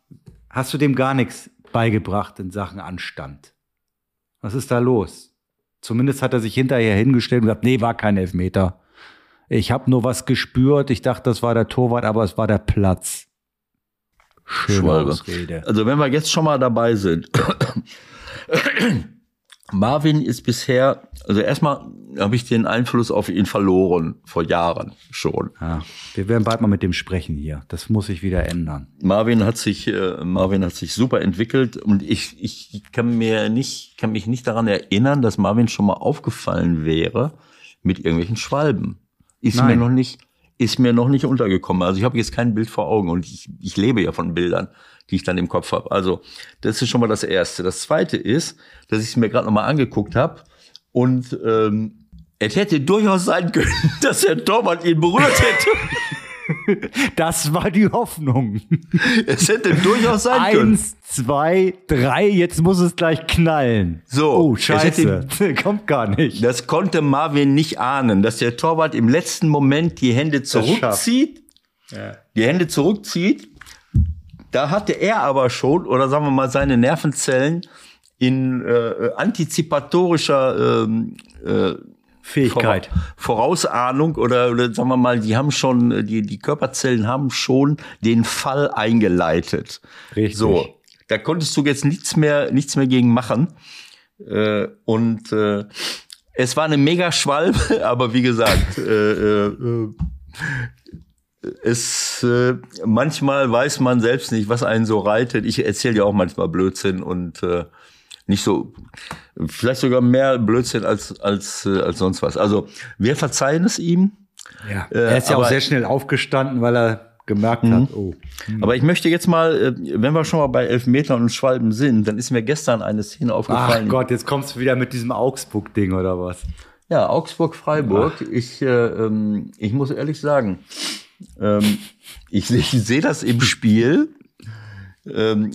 hast du dem gar nichts beigebracht in Sachen Anstand? Was ist da los? Zumindest hat er sich hinterher hingestellt und gesagt, nee, war kein Elfmeter. Ich habe nur was gespürt. Ich dachte, das war der Torwart, aber es war der Platz. Schöne. Ausrede. Also wenn wir jetzt schon mal dabei sind. Marvin ist bisher, also erstmal habe ich den Einfluss auf ihn verloren, vor Jahren schon. Ja, wir werden bald mal mit dem sprechen hier. Das muss sich wieder ändern. Marvin hat sich, äh, Marvin hat sich super entwickelt und ich, ich kann mir nicht, kann mich nicht daran erinnern, dass Marvin schon mal aufgefallen wäre mit irgendwelchen Schwalben. Ist Nein. mir noch nicht, ist mir noch nicht untergekommen. Also ich habe jetzt kein Bild vor Augen und ich, ich lebe ja von Bildern, die ich dann im Kopf habe. Also das ist schon mal das Erste. Das Zweite ist, dass ich es mir gerade noch mal angeguckt habe und ähm, es hätte durchaus sein können, dass der Torwart ihn berührt hätte. Das war die Hoffnung. es hätte durchaus sein können. Eins, zwei, drei, jetzt muss es gleich knallen. So, Oh, scheiße. Kommt gar nicht. Das konnte Marvin nicht ahnen, dass der Torwart im letzten Moment die Hände zurückzieht, die Hände zurückzieht. Da hatte er aber schon, oder sagen wir mal, seine Nervenzellen in äh, antizipatorischer ähm, äh, Fähigkeit. Vora- Vorausahnung oder, oder sagen wir mal, die haben schon, die, die Körperzellen haben schon den Fall eingeleitet. Richtig. So, da konntest du jetzt nichts mehr, nichts mehr gegen machen. Äh, und äh, es war eine mega Schwalbe, aber wie gesagt, äh, äh, es äh, manchmal weiß man selbst nicht, was einen so reitet. Ich erzähle ja auch manchmal Blödsinn und äh, nicht so, vielleicht sogar mehr Blödsinn als als äh, als sonst was. Also wir verzeihen es ihm. Ja. Äh, er ist ja auch sehr schnell aufgestanden, weil er gemerkt hat, oh. Aber ich möchte jetzt mal, äh, wenn wir schon mal bei Elfmetern und Schwalben sind, dann ist mir gestern eine Szene Ach aufgefallen. Gott, jetzt kommst du wieder mit diesem Augsburg-Ding oder was? Ja, Augsburg-Freiburg. Ich, äh, ähm, ich muss ehrlich sagen, ähm, ich, ich sehe das im Spiel. Ähm,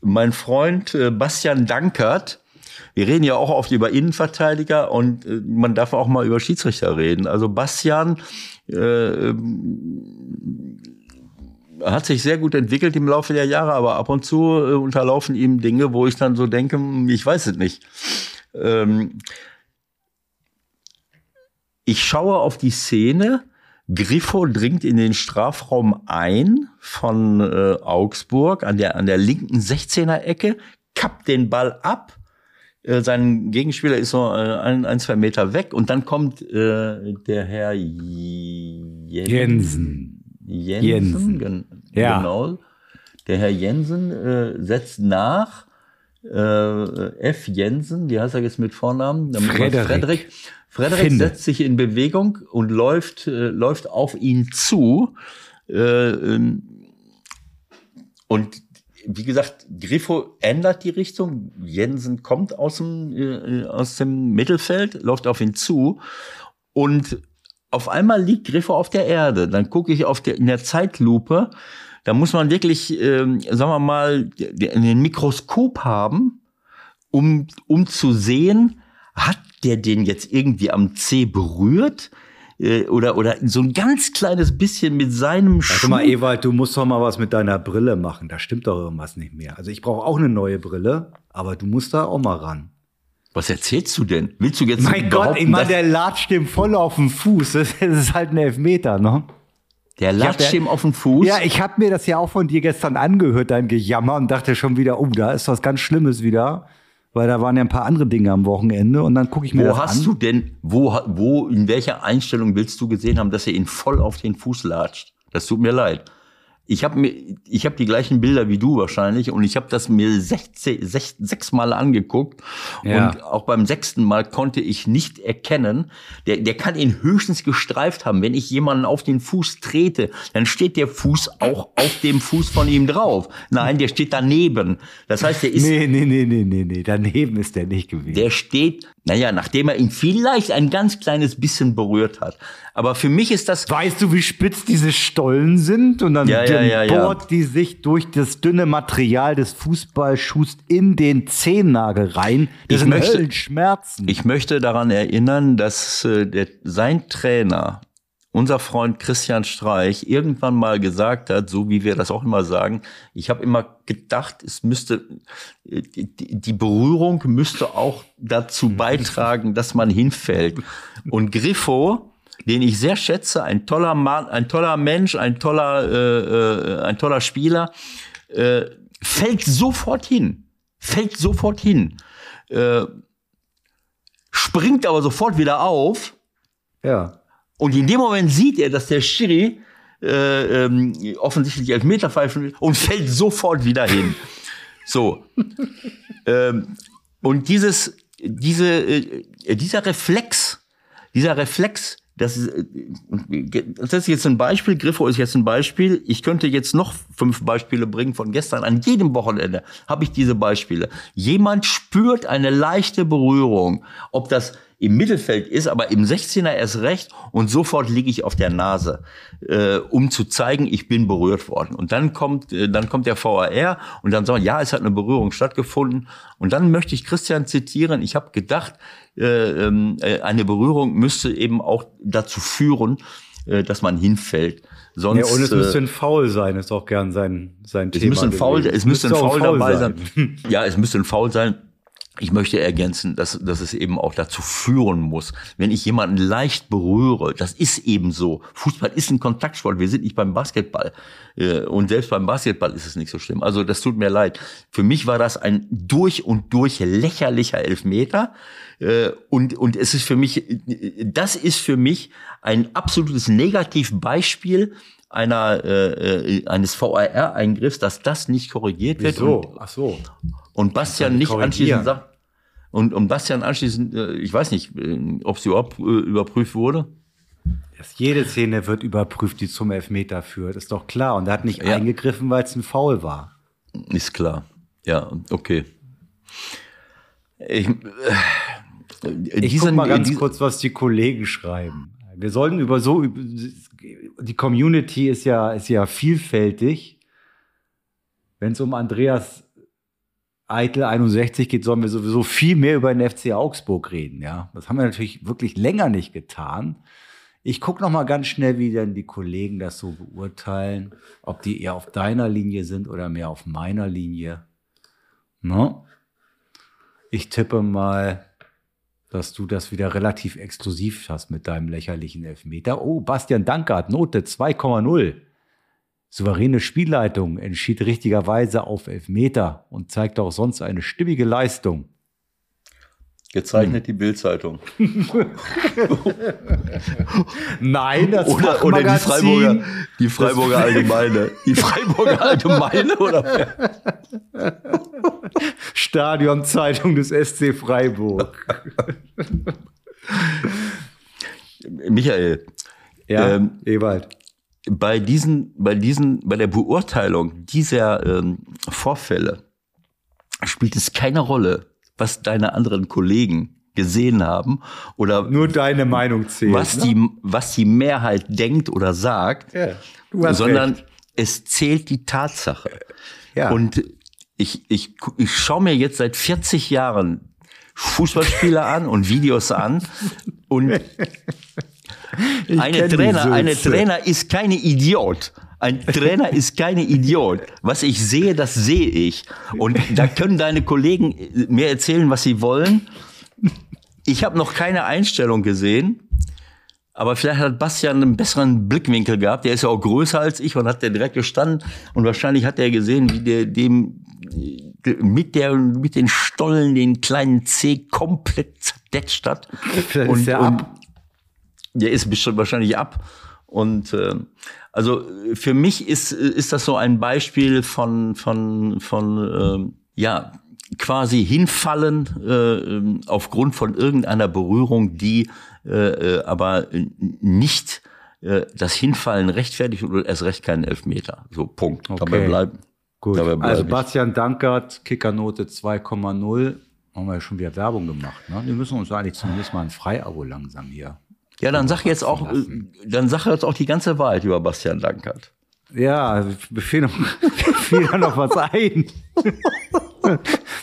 mein Freund äh, Bastian Dankert, wir reden ja auch oft über Innenverteidiger und äh, man darf auch mal über Schiedsrichter reden. Also Bastian äh, ähm, hat sich sehr gut entwickelt im Laufe der Jahre, aber ab und zu äh, unterlaufen ihm Dinge, wo ich dann so denke, hm, ich weiß es nicht. Ähm, ich schaue auf die Szene. Griffo dringt in den Strafraum ein von äh, Augsburg an der, an der linken 16er Ecke, kappt den Ball ab. Äh, sein Gegenspieler ist so äh, ein, ein, zwei Meter weg und dann kommt äh, der Herr Jensen. Jensen. Jensen, Jensen. Gen Ja. genau. Der Herr Jensen äh, setzt nach. Äh, F. Jensen, wie heißt er jetzt mit Vornamen? Frederik. Frederik. Frederik Finde. setzt sich in Bewegung und läuft, äh, läuft auf ihn zu. Äh, ähm, und wie gesagt, Griffo ändert die Richtung. Jensen kommt aus dem, äh, aus dem Mittelfeld, läuft auf ihn zu. Und auf einmal liegt Griffo auf der Erde. Dann gucke ich auf der, in der Zeitlupe. Da muss man wirklich, ähm, sagen wir mal, d- ein Mikroskop haben, um, um zu sehen, hat der den jetzt irgendwie am C berührt? Äh, Oder, oder so ein ganz kleines bisschen mit seinem Warte Schuh. mal, Ewald, du musst doch mal was mit deiner Brille machen. Da stimmt doch irgendwas nicht mehr. Also ich brauche auch eine neue Brille, aber du musst da auch mal ran. Was erzählst du denn? Willst du jetzt Mein Gott, ich meine, der latscht dem voll auf den Fuß. Das ist halt ein Elfmeter, ne? der latscht ihm auf den Fuß? Ja, ich habe mir das ja auch von dir gestern angehört, dein Gejammer, und dachte schon wieder, oh, da ist was ganz Schlimmes wieder. Weil da waren ja ein paar andere Dinge am Wochenende und dann gucke ich mir Wo das hast an. du denn, wo, wo, in welcher Einstellung willst du gesehen haben, dass er ihn voll auf den Fuß latscht? Das tut mir leid. Ich habe mir, ich habe die gleichen Bilder wie du wahrscheinlich und ich habe das mir 16, sech, sechs Mal angeguckt Ja. und auch beim sechsten Mal konnte ich nicht erkennen, der, der kann ihn höchstens gestreift haben. Wenn ich jemanden auf den Fuß trete, dann steht der Fuß auch auf dem Fuß von ihm drauf. Nein, der steht daneben. Das heißt, der ist, Nee, nee, nee, nee, nee, nee. Daneben ist der nicht gewesen. der steht, naja, nachdem er ihn vielleicht ein ganz kleines bisschen berührt hat. Aber für mich ist das Weißt du, wie spitz diese Stollen sind? Und dann Ja, ja, ja, bohrt die sich durch das dünne Material des Fußballschuhs in den Zehennagel rein. Das Ich sind möchte- Höllenschmerzen. Ich möchte daran erinnern, dass äh, der, sein Trainer, unser Freund Christian Streich, irgendwann mal gesagt hat, so wie wir das auch immer sagen, ich habe immer gedacht, es müsste äh, die, Berührung müsste auch dazu beitragen, dass man hinfällt. Und Griffo, den ich sehr schätze, ein toller Mann, ein toller Mensch, ein toller, äh, äh, ein toller Spieler, äh, fällt sofort hin, fällt sofort hin. Äh, springt aber sofort wieder auf ja. Und in dem Moment sieht er, dass der Schiri äh, ähm, offensichtlich Elfmeter pfeifen will und fällt sofort wieder hin. So. ähm, und dieses, diese, äh, dieser Reflex, dieser Reflex, das ist, äh, das ist jetzt ein Beispiel, Griffo ist jetzt ein Beispiel. Ich könnte jetzt noch fünf Beispiele bringen von gestern. An jedem Wochenende habe ich diese Beispiele. Jemand spürt eine leichte Berührung, ob das im Mittelfeld ist, aber im 16er erst recht und sofort liege ich auf der Nase, äh, um zu zeigen, ich bin berührt worden. Und dann kommt, äh, dann kommt der VAR und dann sagen, ja, es hat eine Berührung stattgefunden. Und dann möchte ich Christian zitieren. Ich habe gedacht, äh, ähm, äh, eine Berührung müsste eben auch dazu führen, äh, dass man hinfällt. Sonst, ja, und es äh, müsste ein Foul sein, ist auch gern sein, sein es Thema. müsste ein Foul, gewesen. es müsste ein Foul dabei sein. Ja, es müsste ein Foul sein. Ich möchte ergänzen, dass, dass es eben auch dazu führen muss, wenn ich jemanden leicht berühre, das ist eben so. Fußball ist ein Kontaktsport, wir sind nicht beim Basketball. Äh, Und selbst beim Basketball ist es nicht so schlimm. Also das tut mir leid. Für mich war das ein durch und durch lächerlicher Elfmeter. Äh, Und, und es ist für mich, das ist für mich ein absolutes Negativbeispiel einer, äh, eines VAR-Eingriffs, dass das nicht korrigiert wird. Wieso? Ach so. Und Bastian nicht anschließend sagt, und, und Bastian anschließend, äh, ich weiß nicht, äh, ob sie überhaupt äh, überprüft wurde. Dass jede Szene wird überprüft, die zum Elfmeter führt, ist doch klar. Und er hat nicht Ja. eingegriffen, weil es ein Foul war. Ist klar. Ja, okay. Ich, äh, Ich diesen- guck mal ganz diesen- kurz, was die Kollegen schreiben. Wir sollten über so, die Community ist ja, ist ja vielfältig. Wenn es um Andreas Eitel 61 geht, sollen wir sowieso viel mehr über den FC Augsburg reden, ja. Das haben wir natürlich wirklich länger nicht getan. Ich gucke noch mal ganz schnell, wie denn die Kollegen das so beurteilen, ob die eher auf deiner Linie sind oder mehr auf meiner Linie. Ne? Ich tippe mal, dass du das wieder relativ exklusiv hast mit deinem lächerlichen Elfmeter. Oh, Bastian Dankert, Note 2,0. Souveräne Spielleitung entschied richtigerweise auf Elfmeter und zeigte auch sonst eine stimmige Leistung. gezeichnet die Bildzeitung. Nein, das Oder, oder die Freiburger, die Freiburger Allgemeine. Die Freiburger Allgemeine oder Stadionzeitung des SC Freiburg. Michael, Ja, Ähm, Ewald. Bei diesen, bei diesen, bei der Beurteilung dieser ähm, Vorfälle spielt es keine Rolle, was deine anderen Kollegen gesehen haben oder Nur deine Meinung zählt. was ne? die, was die Mehrheit denkt oder sagt, Ja, sondern recht. es zählt die Tatsache. Ja. Und ich, ich, ich schaue mir jetzt seit 40 Jahren Fußballspieler an und Videos an und eine Trainer, eine. Trainer ist keine Idiot. Ein Trainer ist keine Idiot. Was ich sehe, das sehe ich. Und da können deine Kollegen mir erzählen, was sie wollen. Ich habe noch keine Einstellung gesehen. Aber vielleicht hat Bastian einen besseren Blickwinkel gehabt. Der ist ja auch größer als ich und hat der direkt gestanden. Und wahrscheinlich hat er gesehen, wie der dem äh, mit der mit den Stollen den kleinen C komplett zerdetscht hat. Vielleicht ist der ab. Der ist bestimmt wahrscheinlich ab. Und äh, also für mich ist, ist das so ein Beispiel von, von, von äh, ja, quasi hinfallen äh, aufgrund von irgendeiner Berührung, die äh, äh aber nicht äh, das Hinfallen rechtfertigt oder erst recht keinen Elfmeter. So, Punkt. Okay. Dabei bleiben. Gut, Dabei bleib also. Bastian Dankert, Kickernote 2,0. Haben wir ja schon wieder Werbung gemacht. Ne? Wir müssen uns eigentlich zumindest mal ein Freiabo langsam hier. Ja, dann sag jetzt auch, äh, lassen. dann sag jetzt auch die ganze Wahrheit über Bastian Dankert. Ja, mir fiel noch, fiel noch was ein.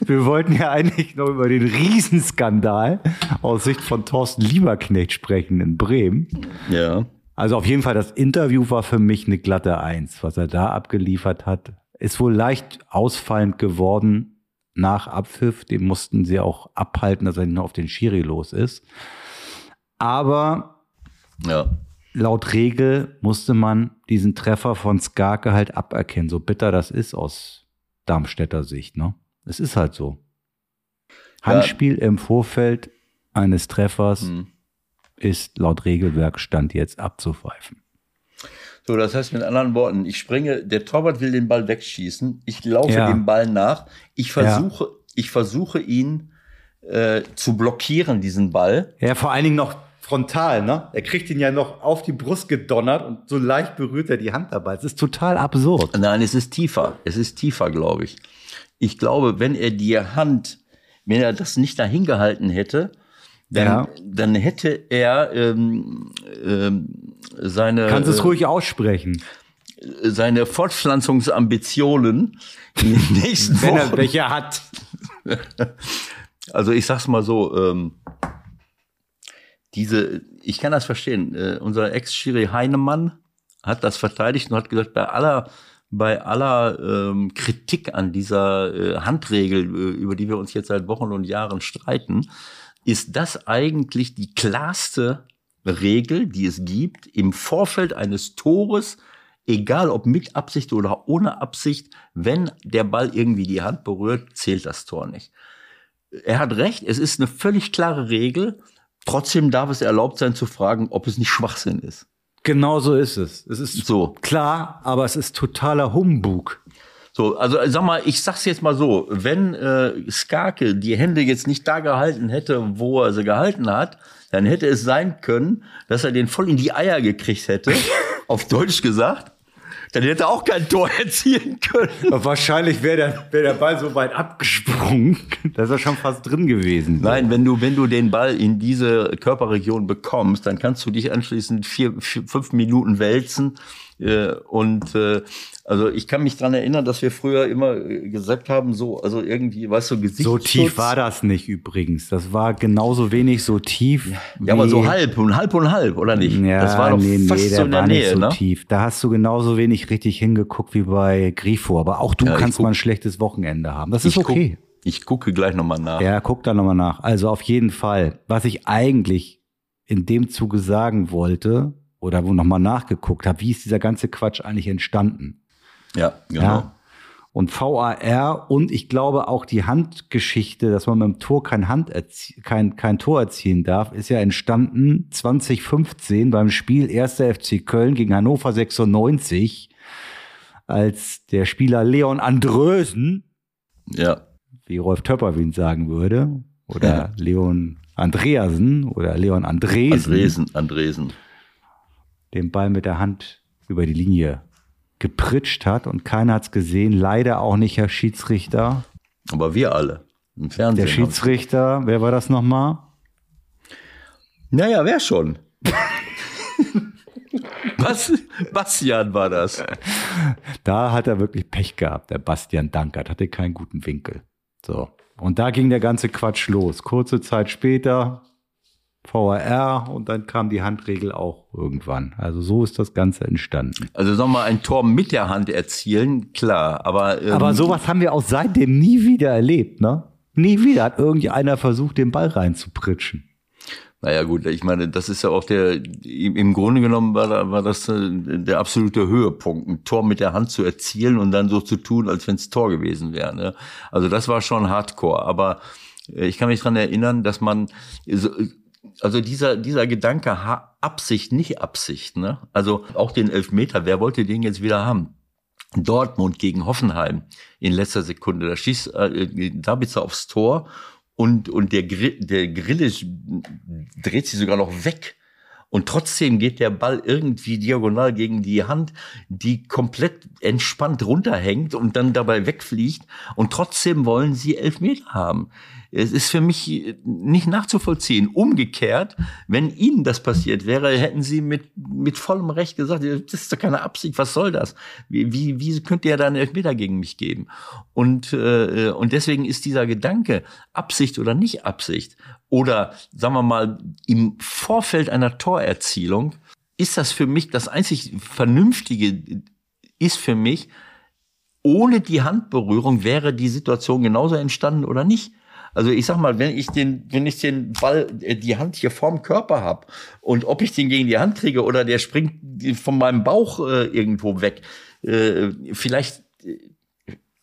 Wir wollten ja eigentlich noch über den Riesenskandal aus Sicht von Thorsten Lieberknecht sprechen in Bremen. Ja. Also auf jeden Fall, das Interview war für mich eine glatte Eins. Was er da abgeliefert hat, ist wohl leicht ausfallend geworden nach Abpfiff. Den mussten sie auch abhalten, dass er nicht noch auf den Schiri los ist. Aber Ja. laut Regel musste man diesen Treffer von Skarke halt aberkennen, so bitter das ist aus Darmstädter Sicht. Ne? Es ist halt so. Handspiel im Vorfeld eines Treffers Hm. ist laut Regelwerk Stand jetzt abzupfeifen. So, das heißt mit anderen Worten, ich springe, der Torwart will den Ball wegschießen, ich laufe Ja. dem Ball nach, ich versuche, ich versuche ihn äh, zu blockieren, diesen Ball. Ja, vor allen Dingen noch frontal, ne? Er kriegt ihn ja noch auf die Brust gedonnert und so leicht berührt er die Hand dabei. Es ist total absurd. Nein, es ist tiefer. Es ist tiefer, glaube ich. Ich glaube, wenn er die Hand, wenn er das nicht dahin gehalten hätte, dann, Ja. dann hätte er ähm, ähm, seine, Kannst es äh, ruhig aussprechen. seine Fortpflanzungsambitionen in den nächsten Wenn er Wochen. welche hat. Also ich sag's mal so, ähm, diese, ich kann das verstehen. Äh, unser Ex-Schiri Heinemann hat das verteidigt und hat gesagt, bei aller, bei aller ähm, Kritik an dieser äh, Handregel, äh, über die wir uns jetzt seit Wochen und Jahren streiten, ist das eigentlich die klarste Regel, die es gibt, im Vorfeld eines Tores, egal ob mit Absicht oder ohne Absicht, wenn der Ball irgendwie die Hand berührt, zählt das Tor nicht er hat recht, es ist eine völlig klare Regel. Trotzdem darf es erlaubt sein zu fragen, ob es nicht Schwachsinn ist. Genau so ist es. Es ist So. klar, aber es ist totaler Humbug. So, also sag mal, ich sag's jetzt mal so, wenn äh, Skarke die Hände jetzt nicht da gehalten hätte, wo er sie gehalten hat, dann hätte es sein können, dass er den voll in die Eier gekriegt hätte, auf Deutsch gesagt. Dann hätte er auch kein Tor erzielen können. Wahrscheinlich wäre der, wär der Ball so weit abgesprungen, dass er schon fast drin gewesen wäre. Nein, wenn du, wenn du den Ball in diese Körperregion bekommst, dann kannst du dich anschließend vier, vier fünf Minuten wälzen. Äh, und äh, also ich kann mich dran erinnern, dass wir früher immer äh, gesagt haben, so, also irgendwie, weißt du, Gesichtsschutz. So tief war das nicht übrigens. Das war genauso wenig so tief. Ja, aber so halb und halb und halb, oder nicht? Ja, das war doch nee, fast nee, der so in der war Nähe, nicht so ne? tief. Da hast du genauso wenig richtig hingeguckt wie bei Grifo. Aber auch du Ja, kannst mal ein schlechtes Wochenende haben. Das ist guck- okay. Ich gucke gleich nochmal nach. Ja, guck da nochmal nach. Also auf jeden Fall, was ich eigentlich in dem Zuge sagen wollte oder wo nochmal nachgeguckt habe, wie ist dieser ganze Quatsch eigentlich entstanden? Ja, genau. Ja. Und VAR und ich glaube auch die Handgeschichte, dass man mit dem Tor kein, Hand kein, kein Tor erzielen darf, ist ja entstanden 2015 beim Spiel 1. FC Köln gegen Hannover 96, als der Spieler Leon Andrösen Ja. wie Rolf Töpperwien sagen würde, oder Ja. Leon Andreasen oder Leon Andresen, Andresen, Andresen. Den Ball mit der Hand über die Linie gepritscht hat und keiner hat's gesehen. Leider auch nicht Herr Schiedsrichter. Aber wir alle. Im Fernsehen. Der Schiedsrichter, wer war das nochmal? Naja, wer schon? Was? Bastian war das. Da hat er wirklich Pech gehabt, der Bastian Dankert, hatte keinen guten Winkel. So. Und da ging der ganze Quatsch los. Kurze Zeit später VAR und dann kam die Handregel auch irgendwann. Also so ist das Ganze entstanden. Also sag mal, ein Tor mit der Hand erzielen, klar, aber. Ähm, Aber sowas haben wir auch seitdem nie wieder erlebt, ne? Nie wieder hat irgendeiner versucht, den Ball reinzupritschen. Naja, gut, ich meine, das ist ja auch der, im Grunde genommen war, war das äh, der absolute Höhepunkt, ein Tor mit der Hand zu erzielen und dann so zu tun, als wenn es Tor gewesen wäre. Ne? Also das war schon Hardcore. Aber äh, ich kann mich dran erinnern, dass man, also dieser, dieser Gedanke, Absicht, nicht Absicht. Ne? Also auch den Elfmeter, wer wollte den jetzt wieder haben? Dortmund gegen Hoffenheim in letzter Sekunde. Da schießt äh, Dabitzer aufs Tor und, und der, Grill, der Grille dreht sich sogar noch weg. Und trotzdem geht der Ball irgendwie diagonal gegen die Hand, die komplett entspannt runterhängt und dann dabei wegfliegt. Und trotzdem wollen sie Elfmeter haben. Es ist für mich nicht nachzuvollziehen. Umgekehrt, wenn Ihnen das passiert wäre, hätten Sie mit, mit vollem Recht gesagt, das ist doch keine Absicht, was soll das? Wie, wie, wie könnt ihr da einen Elfmeter gegen mich geben? Und, äh, und deswegen ist dieser Gedanke, Absicht oder nicht Absicht, oder sagen wir mal, im Vorfeld einer Torerzielung, ist das für mich das einzig Vernünftige, ist für mich, ohne die Handberührung wäre die Situation genauso entstanden oder nicht. Also ich sag mal, wenn ich den, wenn ich den Ball, äh, die Hand hier vorm Körper hab und ob ich den gegen die Hand kriege oder der springt von meinem Bauch äh, irgendwo weg, äh, vielleicht äh,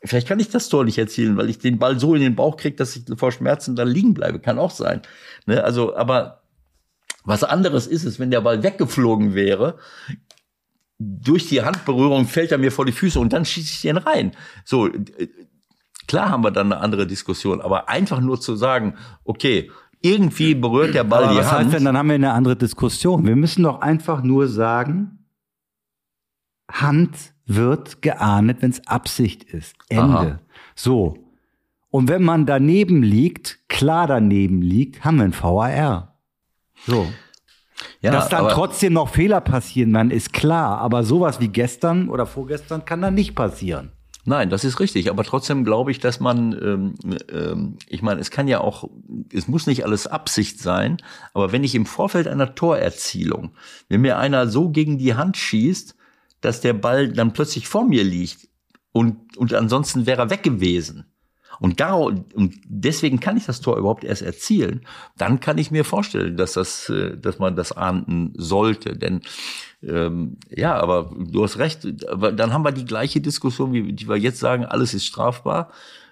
Vielleicht kann ich das Tor nicht erzielen, weil ich den Ball so in den Bauch kriege, dass ich vor Schmerzen da liegen bleibe. Kann auch sein. Ne? Also, aber was anderes ist es, wenn der Ball weggeflogen wäre, durch die Handberührung fällt er mir vor die Füße und dann schieße ich den rein. So, Klar haben wir dann eine andere Diskussion, aber einfach nur zu sagen, okay, irgendwie berührt der Ball aber die was Hand. heißt denn, dann haben wir eine andere Diskussion. Wir müssen doch einfach nur sagen, Hand wird geahndet, wenn es Absicht ist. Ende. Aha. So. Und wenn man daneben liegt, klar daneben liegt, haben wir ein VAR. So. ja, Dass dann trotzdem noch Fehler passieren werden, ist klar. Aber sowas wie gestern oder vorgestern kann dann nicht passieren. Nein, das ist richtig. Aber trotzdem glaube ich, dass man, ähm, ähm, ich meine, es kann ja auch, es muss nicht alles Absicht sein, aber wenn ich im Vorfeld einer Torerzielung, wenn mir einer so gegen die Hand schießt, dass der Ball dann plötzlich vor mir liegt und, und ansonsten wäre er weg gewesen. Und, da, und deswegen kann ich das Tor überhaupt erst erzielen. Dann kann ich mir vorstellen, dass das, äh, dass man das ahnden sollte. Denn ähm, ja, aber du hast recht. Dann haben wir die gleiche Diskussion, wie die wir jetzt sagen, alles ist strafbar.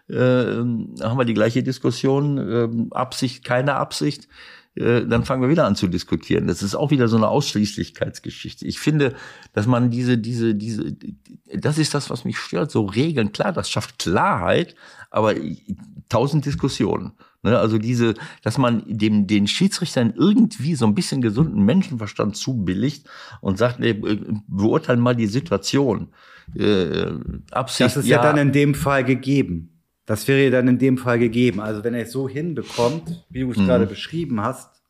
Äh, haben wir die gleiche Diskussion, ähm, Absicht, keine Absicht. Äh, dann fangen wir wieder an zu diskutieren. Das ist auch wieder so eine Ausschließlichkeitsgeschichte. Ich finde, dass man diese, diese, diese, das ist das, was mich stört. So Regeln, klar, das schafft Klarheit, aber tausend Diskussionen. Ne? Also diese, dass man dem, den Schiedsrichtern irgendwie so ein bisschen gesunden Menschenverstand zubilligt und sagt, nee, beurteilen mal die Situation. Äh, Absicht, Das ist ja, dann in dem Fall gegeben. Das wäre ja dann in dem Fall gegeben. Also wenn er es so hinbekommt, wie du es gerade beschrieben hast,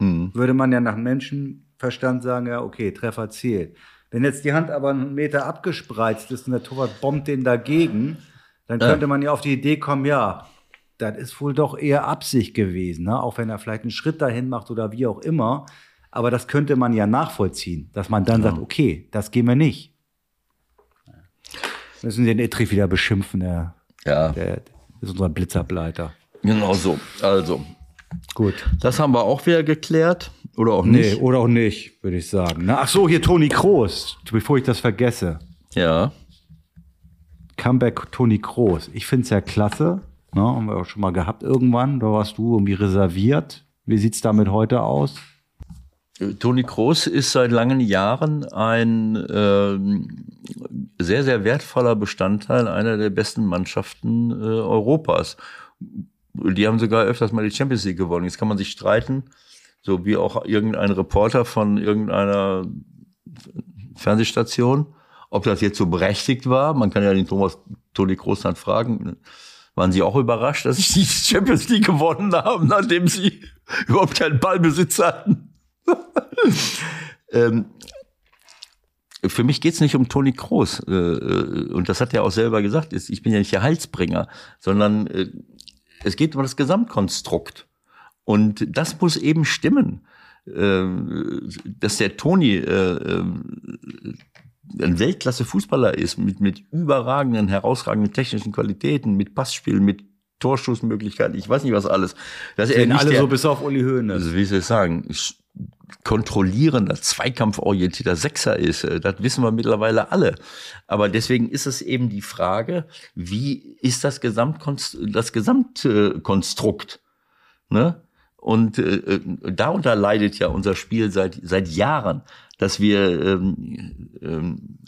Mhm. würde man ja nach Menschenverstand sagen, ja, okay, Treffer zählt. Wenn jetzt die Hand aber einen Meter abgespreizt ist und der Torwart bombt den dagegen, dann Ja. könnte man ja auf die Idee kommen, ja, das ist wohl doch eher Absicht gewesen, ne? auch wenn er vielleicht einen Schritt dahin macht oder wie auch immer. Aber das könnte man ja nachvollziehen, dass man dann sagt, okay, das gehen wir nicht. Müssen den Ittrich wieder beschimpfen, der, Ja, der ist unser Blitzableiter. genau so. Also, Gut. das haben wir auch wieder geklärt. Oder auch Nee, nicht. oder auch nicht, würde ich sagen. Na, ach so, hier Toni Kroos, bevor ich das vergesse. Ja. Comeback Toni Kroos. Ich finde es ja klasse. Ne, haben wir auch schon mal gehabt irgendwann. Da warst du irgendwie reserviert. Wie sieht's damit heute aus? Toni Kroos ist seit langen Jahren ein ähm, sehr, sehr wertvoller Bestandteil einer der besten Mannschaften äh, Europas. Die haben sogar öfters mal die Champions League gewonnen. Jetzt kann man sich streiten, so wie auch irgendein Reporter von irgendeiner Fernsehstation, ob das jetzt so berechtigt war. Man kann ja den Thomas Toni Kroos dann fragen. Waren Sie auch überrascht, dass sie die Champions League gewonnen haben, nachdem sie überhaupt keinen Ballbesitz hatten? ähm, für mich geht's nicht um Toni Kroos. Äh, äh, und das hat er auch selber gesagt. Ich bin ja nicht der Heilsbringer, sondern äh, es geht um das Gesamtkonstrukt. Und das muss eben stimmen. Äh, dass der Toni äh, äh, ein Weltklasse-Fußballer ist, mit, mit überragenden, herausragenden technischen Qualitäten, mit Passspiel, mit Torschussmöglichkeiten, ich weiß nicht was alles. Dass er alle der, so bis auf Uli Hoeneß. also wie soll ich sagen, kontrollierender, zweikampforientierter Sechser ist. äh, Das wissen wir mittlerweile alle. Aber deswegen ist es eben die Frage, wie ist das, Gesamtkonst das Gesamtkonstrukt? Ne? Und äh, äh, darunter leidet ja unser Spiel seit, seit Jahren, dass wir ähm, ähm,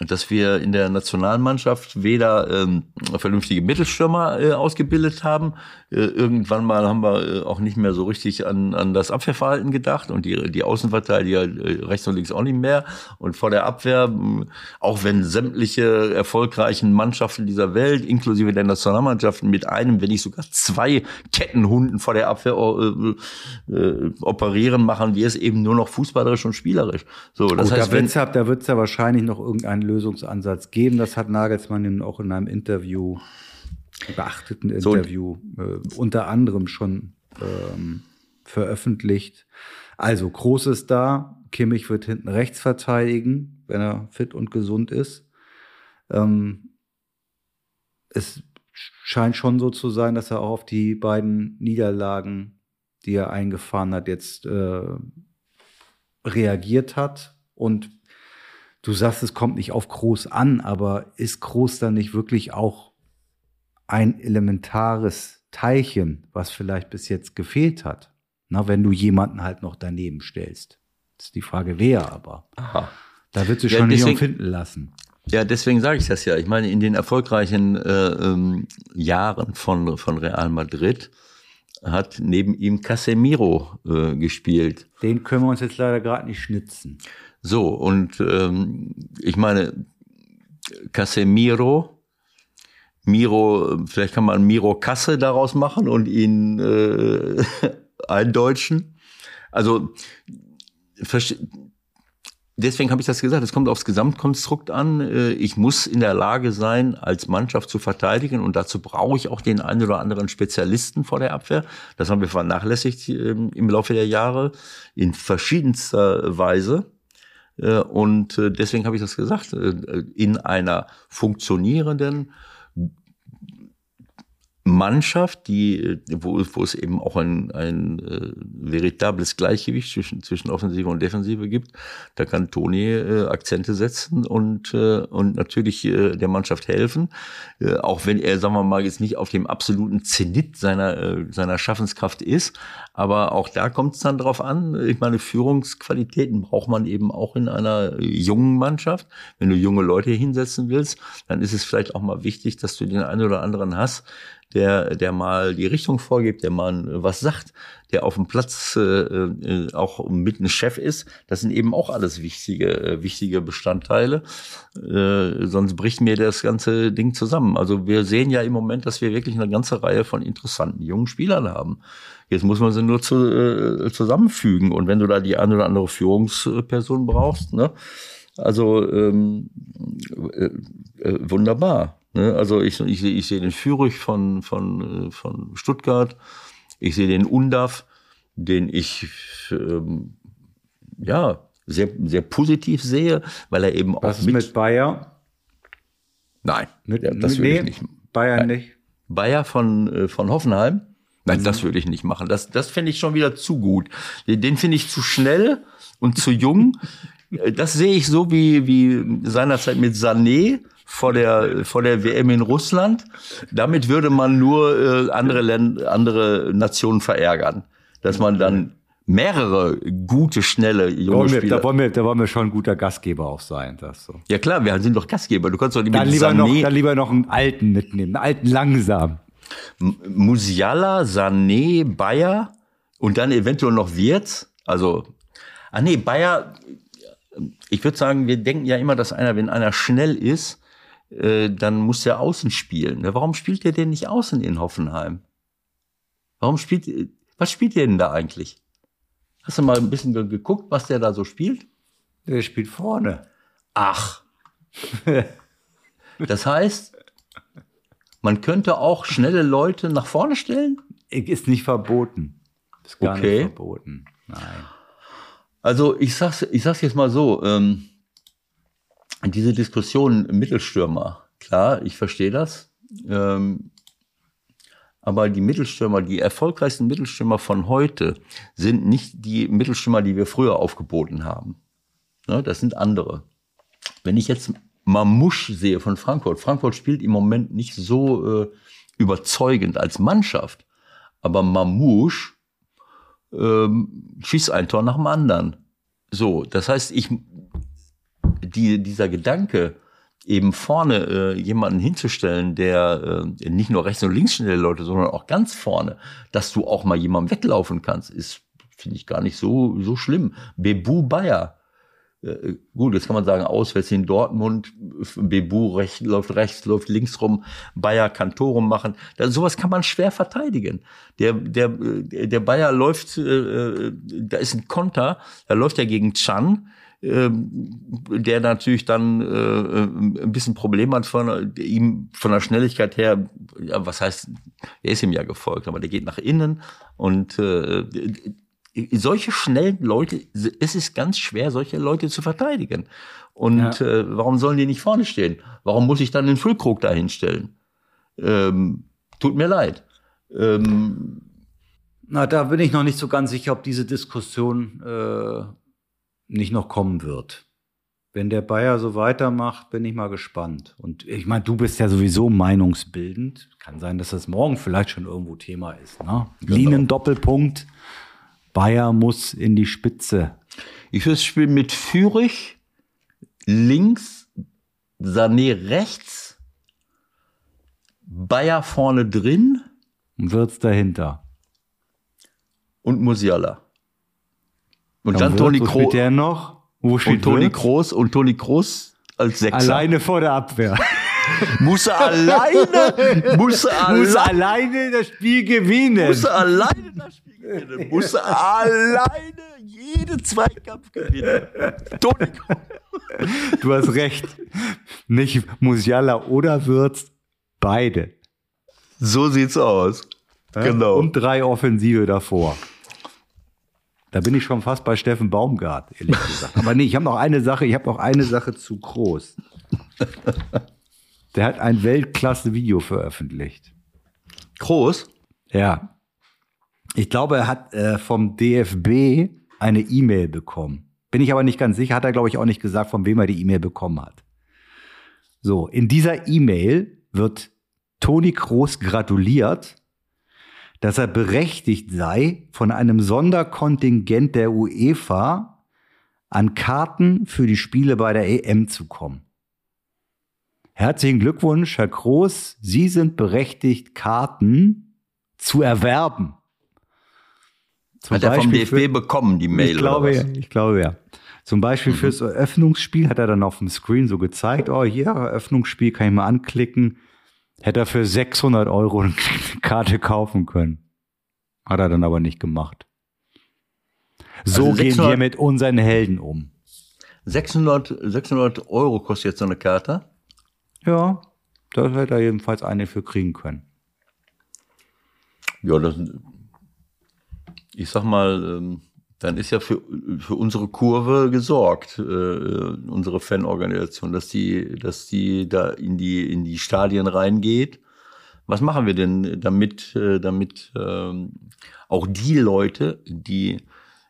dass wir in der Nationalmannschaft weder ähm, vernünftige Mittelstürmer äh, ausgebildet haben. Äh, irgendwann mal haben wir äh, auch nicht mehr so richtig an, an das Abwehrverhalten gedacht und die, die Außenverteidiger äh, rechts und links auch nicht mehr. Und vor der Abwehr, auch wenn sämtliche erfolgreichen Mannschaften dieser Welt, inklusive der Nationalmannschaften, mit einem, wenn nicht sogar zwei Kettenhunden vor der Abwehr äh, äh, operieren, machen wir es eben nur noch fußballerisch und spielerisch. So, das Gut, heißt, da wenn, wird's ja, da wird's ja wahrscheinlich noch irgendeinen Lösungsansatz geben. Das hat Nagelsmann auch in einem Interview, beachteten So. Interview, äh, unter anderem schon ähm, veröffentlicht. Also, Groß ist da. Kimmich wird hinten rechts verteidigen, wenn er fit und gesund ist. Ähm, es scheint schon so zu sein, dass er auch auf die beiden Niederlagen, die er eingefahren hat, jetzt äh, reagiert hat. Und du sagst, es kommt nicht auf Groß an, aber ist Groß dann nicht wirklich auch ein elementares Teilchen, was vielleicht bis jetzt gefehlt hat? Na, wenn du jemanden halt noch daneben stellst. Das ist die Frage, wer aber. aha. Da wird sich Ja, schon nicht deswegen- finden lassen. Ja, deswegen sage ich das ja. Ich meine, in den erfolgreichen äh, ähm, Jahren von, von Real Madrid hat neben ihm Casemiro äh, gespielt. Den können wir uns jetzt leider gerade nicht schnitzen. So, und ähm, ich meine, Casemiro, Miro, vielleicht kann man Miro Kasse daraus machen und ihn äh, eindeutschen. Also, deswegen habe ich das gesagt, es kommt aufs Gesamtkonstrukt an. Äh, Ich muss in der Lage sein, als Mannschaft zu verteidigen und dazu brauche ich auch den einen oder anderen Spezialisten vor der Abwehr. Das haben wir vernachlässigt ähm, im Laufe der Jahre in verschiedenster Weise. Äh, Und äh, deswegen habe ich das gesagt, äh, in einer funktionierenden Mannschaft, die, äh, wo, wo es eben auch ein, ein äh, veritables Gleichgewicht zwischen, zwischen Offensive und Defensive gibt, da kann Toni äh, Akzente setzen und, äh, und natürlich äh, der Mannschaft helfen. Äh, auch wenn er, sagen wir mal, jetzt nicht auf dem absoluten Zenit seiner, äh, seiner Schaffenskraft ist. Aber auch da kommt es dann drauf an. Ich meine, Führungsqualitäten braucht man eben auch in einer jungen Mannschaft. Wenn du junge Leute hinsetzen willst, dann ist es vielleicht auch mal wichtig, dass du den einen oder anderen hast, der, der mal die Richtung vorgibt, der mal was sagt, der auf dem Platz äh, äh, auch mit ein Chef ist. Das sind eben auch alles wichtige, äh, wichtige Bestandteile. Äh, sonst bricht mir das ganze Ding zusammen. Also wir sehen ja im Moment, dass wir wirklich eine ganze Reihe von interessanten jungen Spielern haben. Jetzt muss man sie nur zu, äh, zusammenfügen. Und wenn du da die eine oder andere Führungsperson brauchst, ne, also ähm, äh, äh, wunderbar. Ne? Also ich, ich, ich sehe den Fürich von, von, äh, von Stuttgart, ich sehe den Undav, den ich ähm, ja sehr, sehr positiv sehe, weil er eben Was auch ist mit. mit Bayer? nein, Mit, ja, das mit, will nee, ich nicht. Bayern nicht. Bayer von, äh, von Hoffenheim. Nein, Mhm. das würde ich nicht machen. Das, das finde ich schon wieder zu gut. Den, den finde ich zu schnell und zu jung. Äh, Das sehe ich so wie, wie seinerzeit mit Sané vor der, vor der WM in Russland. Damit würde man nur äh, andere, Länder, andere Nationen verärgern. Dass man dann mehrere gute, schnelle junge Wollen wir, Spieler. da, wollen wir, da wollen wir schon ein guter Gastgeber auch sein. Das so. ja klar, wir sind doch Gastgeber. Du kannst doch nicht Dann lieber, noch, Sané, dann lieber noch einen alten mitnehmen, einen alten langsam. Musiala, Sané, Bayer und dann eventuell noch Wirtz. Also, ah nee, Bayer, ich würde sagen, wir denken ja immer, dass einer, wenn einer schnell ist, äh, dann muss der außen spielen. Ne? Warum spielt der denn nicht außen in Hoffenheim? Warum spielt, was spielt der denn da eigentlich? Hast du mal ein bisschen ge- geguckt, was der da so spielt? Der spielt vorne. Ach. Das heißt, man könnte auch schnelle Leute nach vorne stellen? Ist nicht verboten. Ist gar Okay. nicht verboten. Nein. Also ich sag's, ich sag's jetzt mal so, ähm, diese Diskussion Mittelstürmer, klar, ich verstehe das. Ähm, aber die Mittelstürmer, die erfolgreichsten Mittelstürmer von heute sind nicht die Mittelstürmer, die wir früher aufgeboten haben. Ne, das sind andere. Wenn ich jetzt Mamouche sehe von Frankfurt, Frankfurt spielt im Moment nicht so äh, überzeugend als Mannschaft. aber Mamouche ähm, schießt ein Tor nach dem anderen. So, das heißt, ich, die, dieser Gedanke, eben vorne äh, jemanden hinzustellen, der äh, nicht nur rechts und links schnelle Leute, sondern auch ganz vorne, dass du auch mal jemandem weglaufen kannst, ist, finde ich, gar nicht so, so schlimm. Bebu Bayer. Äh, gut, jetzt kann man sagen, auswärts in Dortmund, Bebu recht, läuft rechts, läuft links rum, Bayer kann Tore machen. Das, sowas kann man schwer verteidigen. Der, der, der Bayer läuft, äh, da ist ein Konter, da läuft er gegen Chan, der natürlich dann äh, ein bisschen Problem hat von ihm von der Schnelligkeit her. Ja, was heißt, er ist ihm ja gefolgt, aber der geht nach innen und äh, solche schnellen Leute, es ist ganz schwer, solche Leute zu verteidigen. Und ja. äh, warum sollen die nicht vorne stehen? Warum muss ich dann den Füllkrug da hinstellen? Ähm, tut mir leid. Ähm, Na, da bin ich noch nicht so ganz sicher, ob diese Diskussion äh, nicht noch kommen wird. Wenn der Bayer so weitermacht, bin ich mal gespannt. Und ich meine, du bist ja sowieso meinungsbildend. Kann sein, dass das morgen vielleicht schon irgendwo Thema ist. Ne? Genau. Linien-Doppelpunkt. Bayer muss in die Spitze. Ich würde spielen mit Fürich links, Sané rechts, Bayer vorne drin. Und Wirtz dahinter. Und Musiala. Und dann, Toni Kroos. der noch? Wo spielt und Toni Kroos und Toni Kroos als Sechser. Alleine vor der Abwehr. muss er alleine, muss er, muss er alleine das Spiel gewinnen. Muss er alleine das Spiel gewinnen. Muss er alleine jeden Zweikampf gewinnen. Toni Kroos. Du hast recht. Nicht Musiala oder Würz, beide. So sieht's aus. Genau. Und drei Offensive davor. Da bin ich schon fast bei Steffen Baumgart, ehrlich gesagt. Aber nee, ich habe noch eine Sache, ich habe noch eine Sache zu groß. Der hat ein Weltklasse-Video veröffentlicht. Groß? Ja. Ich glaube, er hat äh, vom DFB eine E-Mail bekommen. Bin ich aber nicht ganz sicher, hat er, glaube ich, auch nicht gesagt, von wem er die E-Mail bekommen hat. So, in dieser E-Mail wird Toni Kroos gratuliert dass er berechtigt sei, von einem Sonderkontingent der UEFA an Karten für die Spiele bei der EM zu kommen. Herzlichen Glückwunsch, Herr Groß. Sie sind berechtigt, Karten zu erwerben. Zum hat er vom DFB für, bekommen, die Mail? Ich glaube, ja, ich glaube ja. Zum Beispiel mhm. fürs Eröffnungsspiel hat er dann auf dem Screen so gezeigt, oh hier, Eröffnungsspiel kann ich mal anklicken. Hätte er für 600 Euro eine Karte kaufen können. Hat er dann aber nicht gemacht. So also 600, gehen wir mit unseren Helden um. 600, 600 Euro kostet jetzt so eine Karte? Ja, da hätte er jedenfalls eine für kriegen können. Ja, das, ich sag mal, ähm, dann ist ja für, für unsere Kurve gesorgt, äh, unsere Fanorganisation, dass die, dass die da in die, in die Stadien reingeht. Was machen wir denn damit, äh, damit ähm, auch die Leute, die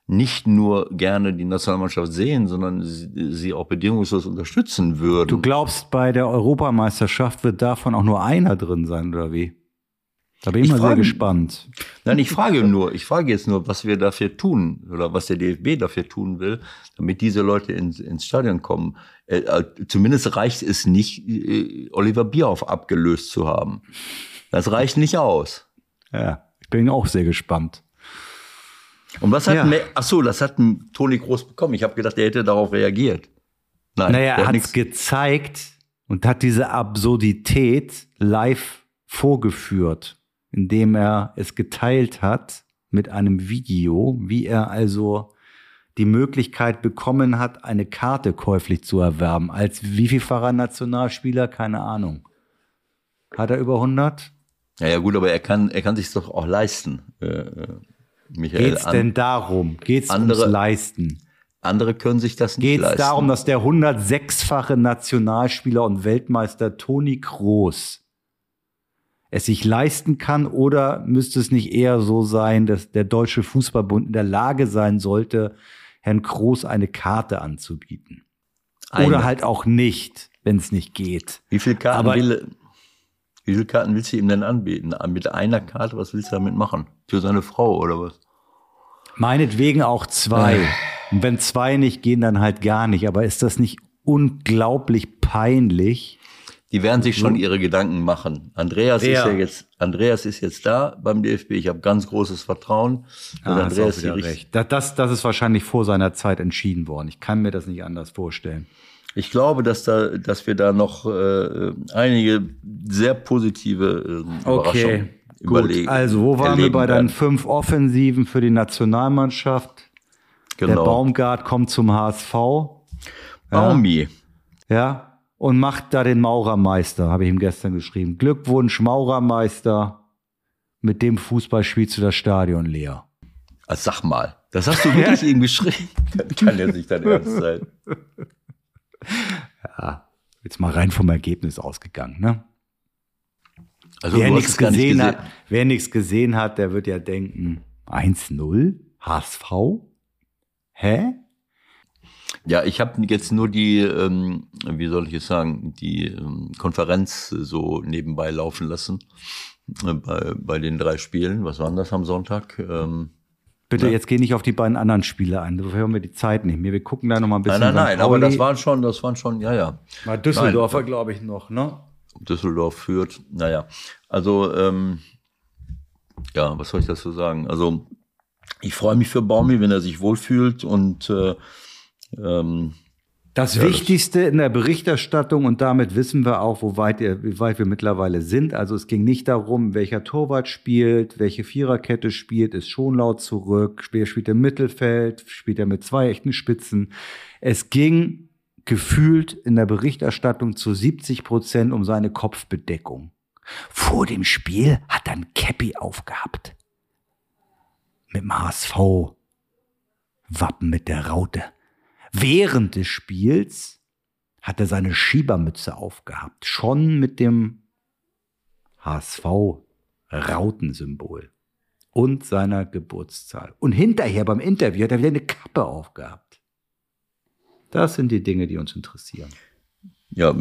nicht nur gerne die Nationalmannschaft sehen, sondern sie, sie auch bedingungslos unterstützen würden. Du glaubst, bei der Europameisterschaft wird davon auch nur einer drin sein, oder wie? Da bin ich, ich mal frage, sehr gespannt. Nein, ich frage nur, ich frage jetzt nur, was wir dafür tun oder was der DFB dafür tun will, damit diese Leute ins, ins Stadion kommen. Äh, äh, zumindest reicht es nicht, äh, Oliver Bierhoff abgelöst zu haben. Das reicht nicht aus. Ja, ich bin auch sehr gespannt. Und was hat, ja. ach so, das hat Toni Groß bekommen. Ich habe gedacht, er hätte darauf reagiert. Nein, naja, er hat es gezeigt und hat diese Absurdität live vorgeführt indem er es geteilt hat mit einem Video, wie er also die Möglichkeit bekommen hat, eine Karte käuflich zu erwerben. Als wievielfacher Nationalspieler? Keine Ahnung. Hat er über 100? Ja, ja, gut, aber er kann, er kann sich doch auch leisten, äh, äh Michael. Geht's denn darum? Geht's andere, ums Leisten? Andere können sich das nicht Geht's leisten. Geht's darum, dass der 106-fache Nationalspieler und Weltmeister Toni Kroos es sich leisten kann oder müsste es nicht eher so sein, dass der Deutsche Fußballbund in der Lage sein sollte, Herrn Kroos eine Karte anzubieten? Eine. Oder halt auch nicht, wenn es nicht geht. Wie viele Karten, will, Wie viele Karten willst du ihm denn anbieten? Mit einer Karte, was willst du damit machen? Für seine Frau oder was? Meinetwegen auch zwei. Und wenn zwei nicht gehen, dann halt gar nicht. Aber ist das nicht unglaublich peinlich? Die werden sich schon ihre Gedanken machen. Andreas Wer? ist ja jetzt, Andreas ist jetzt da beim DFB. Ich habe ganz großes Vertrauen. Und Ah, Andreas auch richt- recht. Das, das, das ist wahrscheinlich vor seiner Zeit entschieden worden. Ich kann mir das nicht anders vorstellen. Ich glaube, dass da, dass wir da noch äh, einige sehr positive äh, Überraschungen gut. überlegen. Also, wo waren wir bei deinen fünf Offensiven für die Nationalmannschaft? Der Genau. Baumgart kommt zum HSV. Baumi. Ja, und macht da den Maurermeister, habe ich ihm gestern geschrieben. Glückwunsch, Maurermeister. Mit dem Fußball spielst du das Stadion leer. Also sag mal, das hast du wirklich ihm geschrieben. Das kann ja nicht dein Ernst sein. Jetzt mal rein vom Ergebnis ausgegangen, ne? Also wer nichts gesehen, gesehen. hat, wer nichts gesehen hat, der wird ja denken, 1-0? HSV? Hä? Ja, ich habe jetzt nur die, ähm, wie soll ich es sagen, die ähm, Konferenz so nebenbei laufen lassen äh, bei, bei den drei Spielen. Was waren das am Sonntag? Ähm, Bitte, jetzt geh nicht auf die beiden anderen Spiele ein. Dafür haben wir die Zeit nicht mehr. Wir gucken da noch mal ein bisschen. nein, nein, nein, aber das waren schon, das waren schon, ja, ja. Mal Düsseldorfer, glaube ich, noch, ne? Düsseldorf führt. Naja, also ähm, ja, was soll ich dazu sagen? Also ich freue mich für Baumi, wenn er sich wohlfühlt und äh, ähm, Das Ja, Wichtigste in der Berichterstattung, und damit wissen wir auch, wo weit, wie weit wir mittlerweile sind. Also es ging nicht darum, welcher Torwart spielt, welche Viererkette spielt, ist Schonlaut zurück, spielt, spielt er im Mittelfeld, spielt er mit zwei echten Spitzen. Es ging gefühlt in der Berichterstattung zu 70 Prozent um seine Kopfbedeckung. Vor dem Spiel hat er ein Cappy aufgehabt. Mit dem HSV. Wappen mit der Raute. Während des Spiels hat er seine Schiebermütze aufgehabt, schon mit dem HSV-Rautensymbol und seiner Geburtszahl. Und hinterher beim Interview hat er wieder eine Kappe aufgehabt. Das sind die Dinge, die uns interessieren. ja,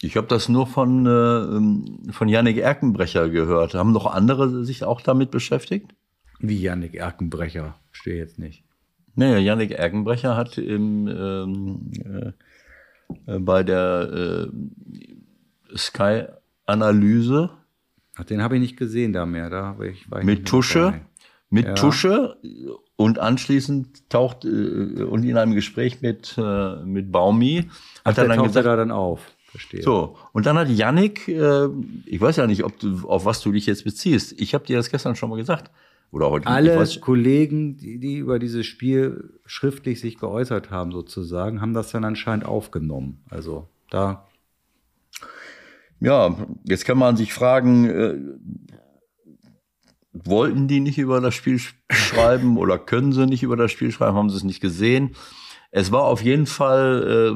ich habe das nur von, äh, ähm, von Yannick Erkenbrecher gehört. Haben noch andere sich auch damit beschäftigt? Wie Yannick Erkenbrecher, stehe jetzt nicht. Naja, Yannick Erkenbrecher hat im, ähm, äh, äh, bei der äh, Sky-Analyse Ach, den habe ich nicht gesehen da mehr. Da ich, war ich mit Tusche, dabei. mit Ja. Tusche und anschließend taucht äh, und in einem Gespräch mit äh, mit Baumi Ach, hat er der dann taucht gesagt, da dann auf. Verstehe. so und dann hat Yannick, äh, ich weiß ja nicht, ob du auf was du dich jetzt beziehst. Ich habe dir das gestern schon mal gesagt oder heute. Alle weiß, Kollegen, die, die über dieses Spiel schriftlich sich geäußert haben, sozusagen, haben das dann anscheinend aufgenommen. Also da Ja, jetzt kann man sich fragen, äh, wollten die nicht über das Spiel sch- schreiben oder können sie nicht über das Spiel schreiben, haben sie es nicht gesehen. Es war auf jeden Fall,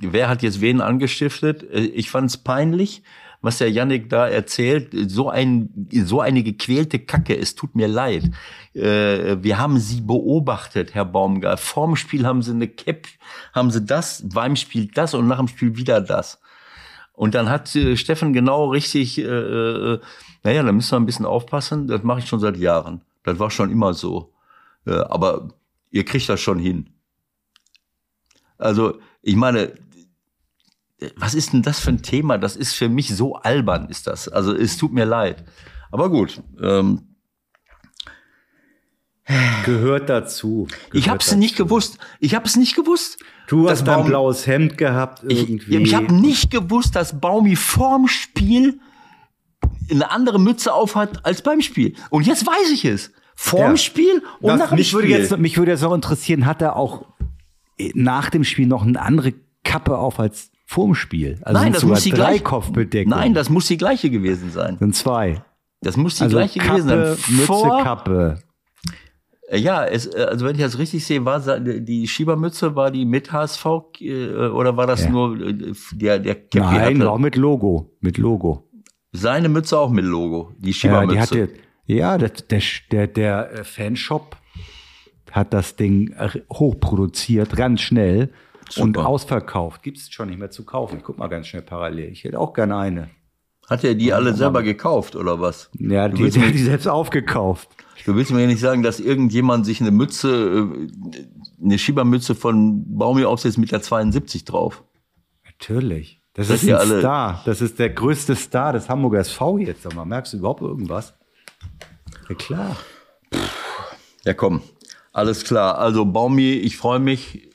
äh, wer hat jetzt wen angestiftet? Äh, Ich fand es peinlich, was der Yannick da erzählt. So, ein, so eine gequälte Kacke, es tut mir leid. Äh, wir haben sie beobachtet, Herr Baumgart. Vorm Spiel haben sie eine Cap, haben sie das, beim Spiel das und nach dem Spiel wieder das. Und dann hat äh, Steffen genau richtig, äh, äh, naja, da müssen wir ein bisschen aufpassen. Das mache ich schon seit Jahren. Das war schon immer so. Aber ihr kriegt das schon hin. Also, ich meine, was ist denn das für ein Thema? Das ist für mich so albern, ist das. Also, es tut mir leid. Aber gut, ähm, gehört dazu. ich Gehört habe es nicht gewusst. Ich habe es nicht gewusst. Du hast ein Baum- blaues Hemd gehabt Ich, irgendwie. ich habe nicht gewusst, dass Baumi vorm Spiel eine andere Mütze auf hat als beim Spiel. Und jetzt weiß ich es. Vorm Ja. Spiel und Das- nach dem mich Spiel. würde jetzt mich würde jetzt noch interessieren, hat er auch äh, nach dem Spiel noch eine andere Kappe auf als vorm Spiel? Also Nein, das muss die drei gleiche. Nein, das muss die gleiche gewesen sein. sind zwei. Das muss die Also gleiche gewesen Kappe, sein. Mütze, Vor- Kappe. Äh, Ja, es, äh, also wenn ich das richtig sehe, war die Schiebermütze war die mit HSV äh, oder war das Ja. nur der der Käppi Nein, auch mit Logo, mit Logo. Seine Mütze auch mit Logo, die Ja, Schiebermütze. die hatte, ja, der, der, der, Fanshop hat das Ding hochproduziert, ganz schnell und Super. ausverkauft. Gibt es schon nicht mehr zu kaufen. Ich guck mal ganz schnell parallel. Ich hätte auch gerne eine. Hat er die alle selber gekauft oder was? Ja, Du die, hat die selbst aufgekauft. Du willst mir ja nicht sagen, dass irgendjemand sich eine Mütze, äh, eine Schiebermütze von Baumi aufsetzt mit der 72 drauf. Natürlich. Das Seid ist ein alle- Star. Das ist der größte Star des Hamburger SV jetzt. Sag mal, merkst du überhaupt irgendwas? Ja, klar. Ja, komm. Alles klar. Also Baumi, ich freue mich.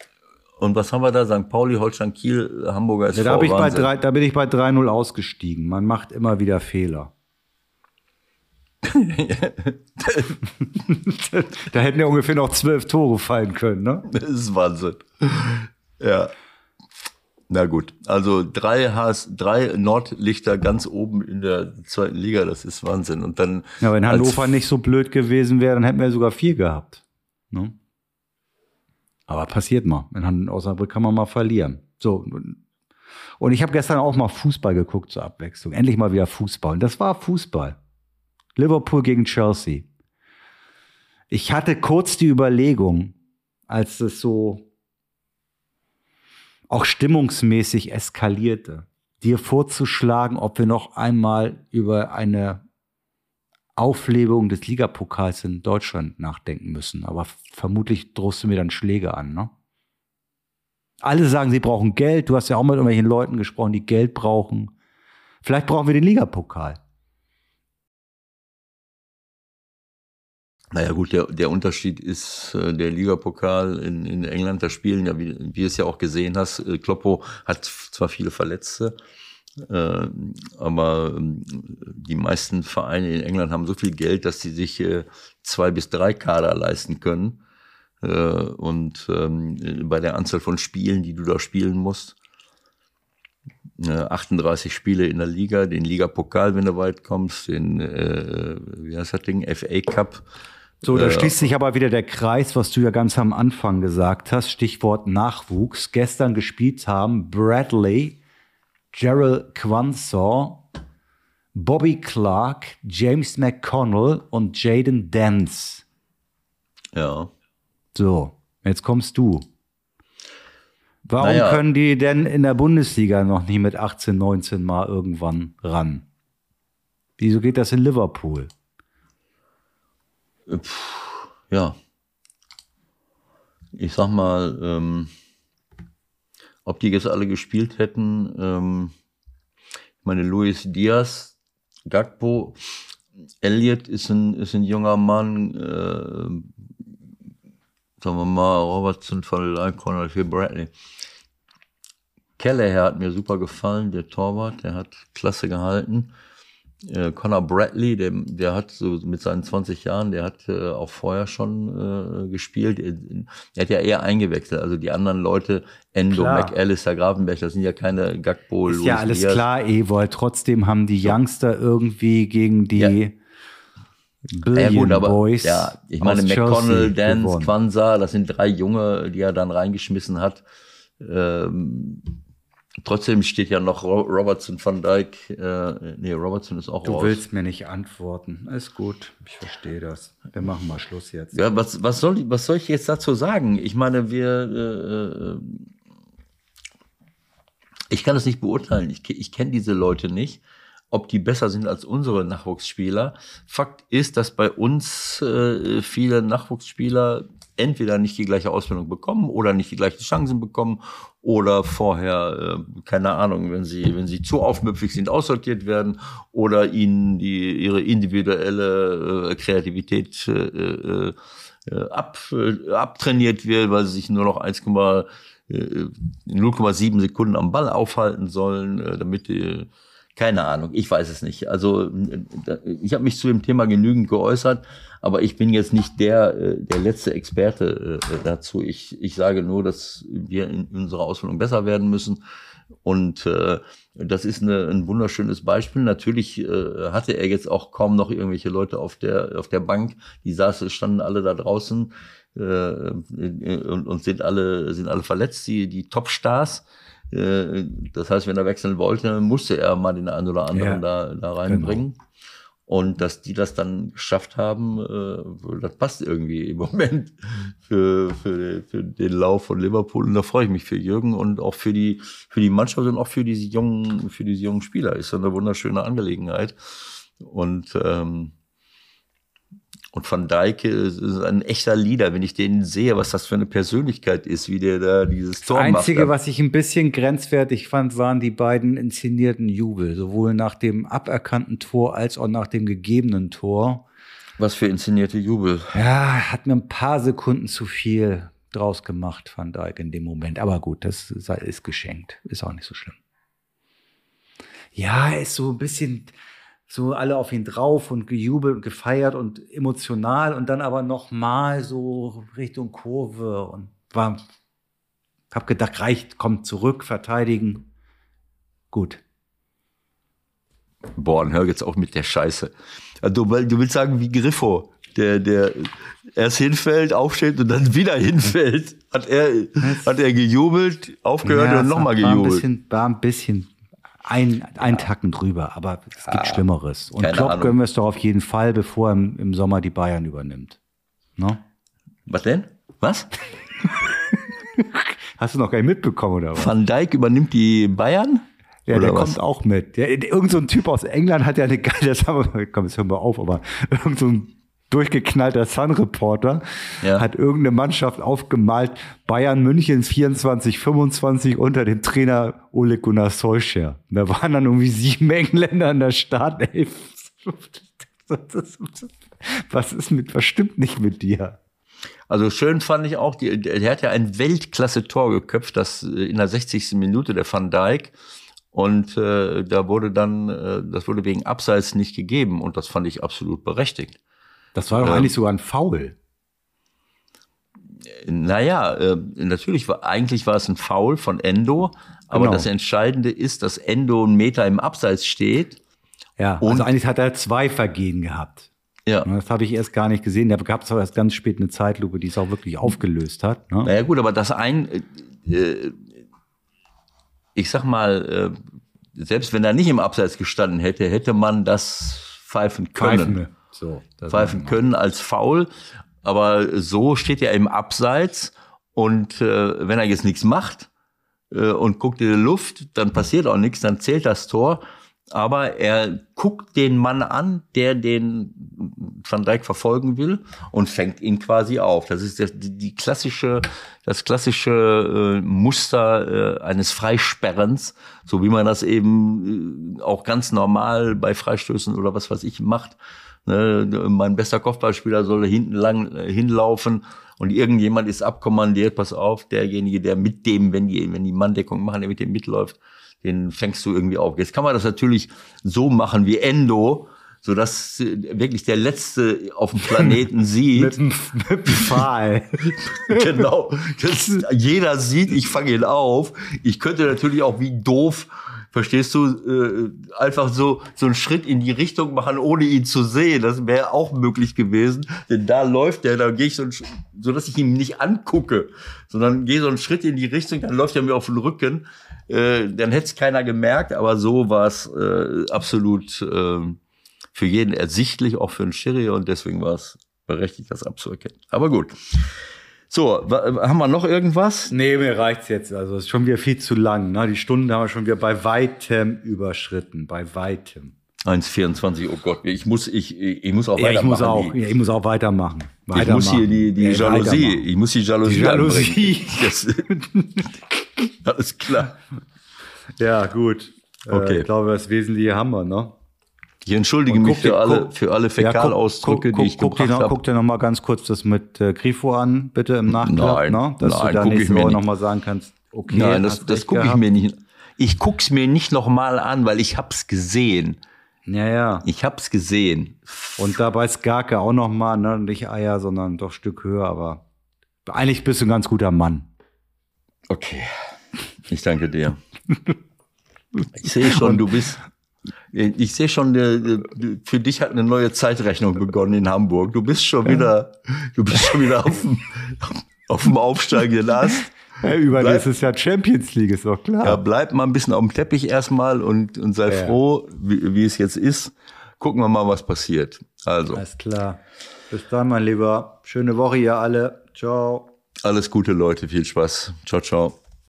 Und was haben wir da? St. Pauli, Holstein Kiel, Hamburger SV. Ja, da, ich bei drei, da bin ich bei 3-0 ausgestiegen. Man macht immer wieder Fehler. da hätten ja ungefähr noch zwölf Tore fallen können, ne? Das ist Wahnsinn. Ja. Na gut, also drei, HS, drei Nordlichter ganz oben in der zweiten Liga, das ist Wahnsinn. Und dann Ja, wenn Hannover nicht so blöd gewesen wäre, dann hätten wir sogar vier gehabt. Ne? Aber passiert mal. In Osnabrück kann man mal verlieren. So. Und ich habe gestern auch mal Fußball geguckt zur Abwechslung. Endlich mal wieder Fußball. Und das war Fußball. Liverpool gegen Chelsea. Ich hatte kurz die Überlegung, als es so auch stimmungsmäßig eskalierte, dir vorzuschlagen, ob wir noch einmal über eine Auflebung des Ligapokals in Deutschland nachdenken müssen. Aber vermutlich drohst du mir dann Schläge an, ne? Alle sagen, sie brauchen Geld. Du hast ja auch mit irgendwelchen Leuten gesprochen, die Geld brauchen. Vielleicht brauchen wir den Ligapokal. Naja gut, der, der Unterschied ist äh, der Ligapokal in, in England, da spielen ja, wie, wie es ja auch gesehen hast, äh, Kloppo hat zwar viele Verletzte, äh, aber ähm, die meisten Vereine in England haben so viel Geld, dass sie sich äh, zwei bis drei Kader leisten können. Äh, und ähm, bei der Anzahl von Spielen, die du da spielen musst, äh, 38 Spiele in der Liga, den Ligapokal, wenn du weit kommst, den, äh, wie heißt das Ding, FA Cup. So, da Äh, schließt sich aber wieder der Kreis, was du ja ganz am Anfang gesagt hast. Stichwort Nachwuchs. Gestern gespielt haben Bradley, Gerald Quansaw, Bobby Clark, James McConnell und Jaden Dance. Ja. So, jetzt kommst du. Warum Naja. können die denn in der Bundesliga noch nie mit 18, 19 Mal irgendwann ran? Wieso geht das in Liverpool? Ja. Ich sag mal, ähm, ob die jetzt alle gespielt hätten, ähm, ich meine, Luis Diaz, Gagbo, Elliot ist ein, ist ein junger Mann, äh, sagen wir mal, Robertson von Leicon für Bradley. Kelleher hat mir super gefallen, der Torwart, der hat klasse gehalten. Äh, Conor Bradley, der, der hat so mit seinen 20 Jahren, der hat äh, auch vorher schon äh, gespielt. Er, er hat ja eher eingewechselt. Also die anderen Leute, Endo, Klar. McAllister, Grafenberg, das sind ja keine Gagbo, Ist ja alles klar, Ewald. Trotzdem haben die Youngster irgendwie gegen die Ja. Billion Ja gut, aber Boys ja, ich meine McConnell, Dance, gewonnen. Quanza, das sind drei Junge, die er dann reingeschmissen hat. Ähm, trotzdem steht ja noch Ro- Robertson van Dijk, äh, nee, Robertson ist auch Du raus. willst mir nicht antworten. Ist gut, ich verstehe das. Wir machen mal Schluss jetzt. Ja, was, was, soll, ich- was soll ich jetzt dazu sagen? Ich meine, wir, äh, äh, ich kann das nicht beurteilen. Ich, ich kenne diese Leute nicht, ob die besser sind als unsere Nachwuchsspieler. Fakt ist, dass bei uns äh, viele Nachwuchsspieler entweder nicht die gleiche Ausbildung bekommen oder nicht die gleichen Chancen bekommen oder vorher, äh, keine Ahnung, wenn sie, wenn sie zu aufmüpfig sind, aussortiert werden oder ihnen die, ihre individuelle äh, Kreativität äh, äh, äh, ab, äh, abtrainiert wird, weil sie sich nur noch 1, äh, 0,7 Sekunden am Ball aufhalten sollen, äh, damit die, keine Ahnung, ich weiß es nicht. Also äh, ich habe mich zu dem Thema genügend geäußert, aber ich bin jetzt nicht der, äh, der letzte Experte äh, dazu. Ich, ich sage nur, dass wir in unserer Ausbildung besser werden müssen. Und äh, das ist eine, ein wunderschönes Beispiel. Natürlich äh, hatte er jetzt auch kaum noch irgendwelche Leute auf der, auf der Bank. Die saßen, standen alle da draußen äh, und, und sind alle, sind alle verletzt, die, die Topstars. Äh, das heißt, wenn er wechseln wollte, musste er mal den einen oder anderen Ja, da, da reinbringen. Und dass die das dann geschafft haben, äh, das passt irgendwie im Moment für, für, für den Lauf von Liverpool. Und da freue ich mich für Jürgen und auch für die, für die Mannschaft und auch für diese jungen, für diese jungen Spieler. Ist so eine wunderschöne Angelegenheit. Und ähm, und Van Dijk ist ein echter Leader, wenn ich den sehe, was das für eine Persönlichkeit ist, wie der da dieses Tor Das Einzige, macht. was ich ein bisschen grenzwertig fand, waren die beiden inszenierten Jubel, sowohl nach dem aberkannten Tor als auch nach dem gegebenen Tor. Was für inszenierte Jubel. Ja, hat mir ein paar Sekunden zu viel draus gemacht, Van Dijk in dem Moment. Aber gut, das ist geschenkt. Ist auch nicht so schlimm. Ja, er ist so ein bisschen so alle auf ihn drauf und gejubelt und gefeiert und emotional und dann aber noch mal so Richtung Kurve und war hab gedacht, reicht, kommt zurück, verteidigen. Gut. Boah, und hör jetzt auch mit der Scheiße. Also, du, du willst sagen, wie Griffo, der, der erst hinfällt, aufsteht und dann wieder hinfällt. Hat er, hat er gejubelt, aufgehört Ja, und nochmal war ein gejubelt. bisschen, war ein bisschen ein, ein Tacken drüber, aber es gibt Schlimmeres. Und Klopp Ahnung. gönnen wir es doch auf jeden Fall, bevor er im, im Sommer die Bayern übernimmt. Ne? Was denn? Was? Hast du noch gar nicht mitbekommen, oder was? Van Dijk übernimmt die Bayern? Ja, der was? kommt auch mit. Der, irgend so ein Typ aus England hat ja eine geile, das haben wir, komm, jetzt hören wir auf, aber irgend so ein durchgeknallter Sun-Reporter Ja. hat irgendeine Mannschaft aufgemalt, Bayern München 24, 25 unter dem Trainer Ole Gunnar Solskjaer. Und Da waren dann irgendwie sieben Engländer in der Startelf. Was ist mit, was stimmt nicht mit dir? Also schön fand ich auch, die, der, der hat ja ein Weltklasse-Tor geköpft, das äh, in der 60. Minute der Van Dijk. Und äh, da wurde dann, äh, das wurde wegen Abseits nicht gegeben und das fand ich absolut berechtigt. Das war doch Ja. eigentlich sogar ein Foul. Naja, äh, natürlich war, eigentlich war es ein Foul von Endo, aber Genau. das Entscheidende ist, dass Endo einen Meter im Abseits steht. Ja, Und- also eigentlich hat er zwei Vergehen gehabt. Ja. Das habe ich erst gar nicht gesehen. Da gab es aber erst ganz spät eine Zeitlupe, die es auch wirklich aufgelöst hat. Ne? Naja gut, aber das ein, äh, äh, ich sag mal, äh, selbst wenn er nicht im Abseits gestanden hätte, hätte man das pfeifen können. Pfeifende. So, das Pfeifen können als faul. Aber so steht er im Abseits und äh, wenn er jetzt nichts macht äh, und guckt in die Luft, dann passiert auch nichts, dann zählt das Tor. Aber er guckt den Mann an, der den Van Dijk verfolgen will und fängt ihn quasi auf. Das ist die, die klassische, das klassische äh, Muster äh, eines Freisperrens, so wie man das eben äh, auch ganz normal bei Freistößen oder was weiß ich macht. Ne, mein bester Kopfballspieler soll hinten lang äh, hinlaufen und irgendjemand ist abkommandiert, pass auf, derjenige, der mit dem, wenn die, wenn die Manndeckung machen, der mit dem mitläuft, den fängst du irgendwie auf. Jetzt kann man das natürlich so machen wie Endo, so dass wirklich der Letzte auf dem Planeten sieht. Mit dem, mit dem Pfahl. genau. Das, jeder sieht, ich fange ihn auf. Ich könnte natürlich auch wie doof, verstehst du, äh, einfach so, so einen Schritt in die Richtung machen, ohne ihn zu sehen. Das wäre auch möglich gewesen. Denn da läuft der, da gehe ich so, so, dass ich ihn nicht angucke, sondern gehe so einen Schritt in die Richtung, dann läuft er mir auf den Rücken. Äh, dann hätte es keiner gemerkt, aber so war es äh, absolut äh, für jeden ersichtlich, auch für einen Schiri und deswegen war es berechtigt, das abzuerkennen. Aber gut. So, wa- haben wir noch irgendwas? nee, mir reicht's jetzt. Also es ist schon wieder viel zu lang. Ne? Die Stunden haben wir schon wieder bei weitem überschritten. Bei weitem. 1,24, oh Gott, ich muss, ich, ich muss auch Ja, ich weitermachen. muss auch, ja, ich muss auch weitermachen. Ich muss hier Weitermachen. die, die Ja, Jalousie, weitermachen. ich muss die Jalousie. Die Jalousie. Das, alles klar. Ja, gut. Okay. Äh, ich glaube, das Wesentliche haben wir, ne? Ich entschuldige mich für dir- alle, guck- für alle Ja, guck- Fäkalausdrücke, die ich guck, gebracht habe. Guck dir noch mal ganz kurz das mit äh, Grifo an, bitte im Nachklapp, Nein, ne? dass nein, du da nächste Woche nicht. noch mal sagen kannst, okay, Nein, das, das gucke ich mir nicht. Ich guck's mir nicht noch mal an, weil ich hab's gesehen. Ja, ja. Ich hab's gesehen. Und dabei Skarke auch noch mal, ne? nicht Eier, sondern doch ein Stück höher, aber eigentlich bist du ein ganz guter Mann. Okay. Ich danke dir. Ich sehe schon, du bist. Ich sehe schon, für dich hat eine neue Zeitrechnung begonnen in Hamburg. Du bist schon wieder, du bist schon wieder auf dem, auf dem aufsteigenden Ast. Ja, übernächstes Jahr Champions League, ist doch klar. Ja, bleib mal ein bisschen auf dem Teppich erstmal und, und sei Ja. froh, wie, wie es jetzt ist. gucken wir mal, was passiert. Also, Alles klar. Bis dann, mein Lieber. Schöne Woche, ihr alle. Ciao. alles Gute, Leute. Viel Spaß. Ciao, ciao.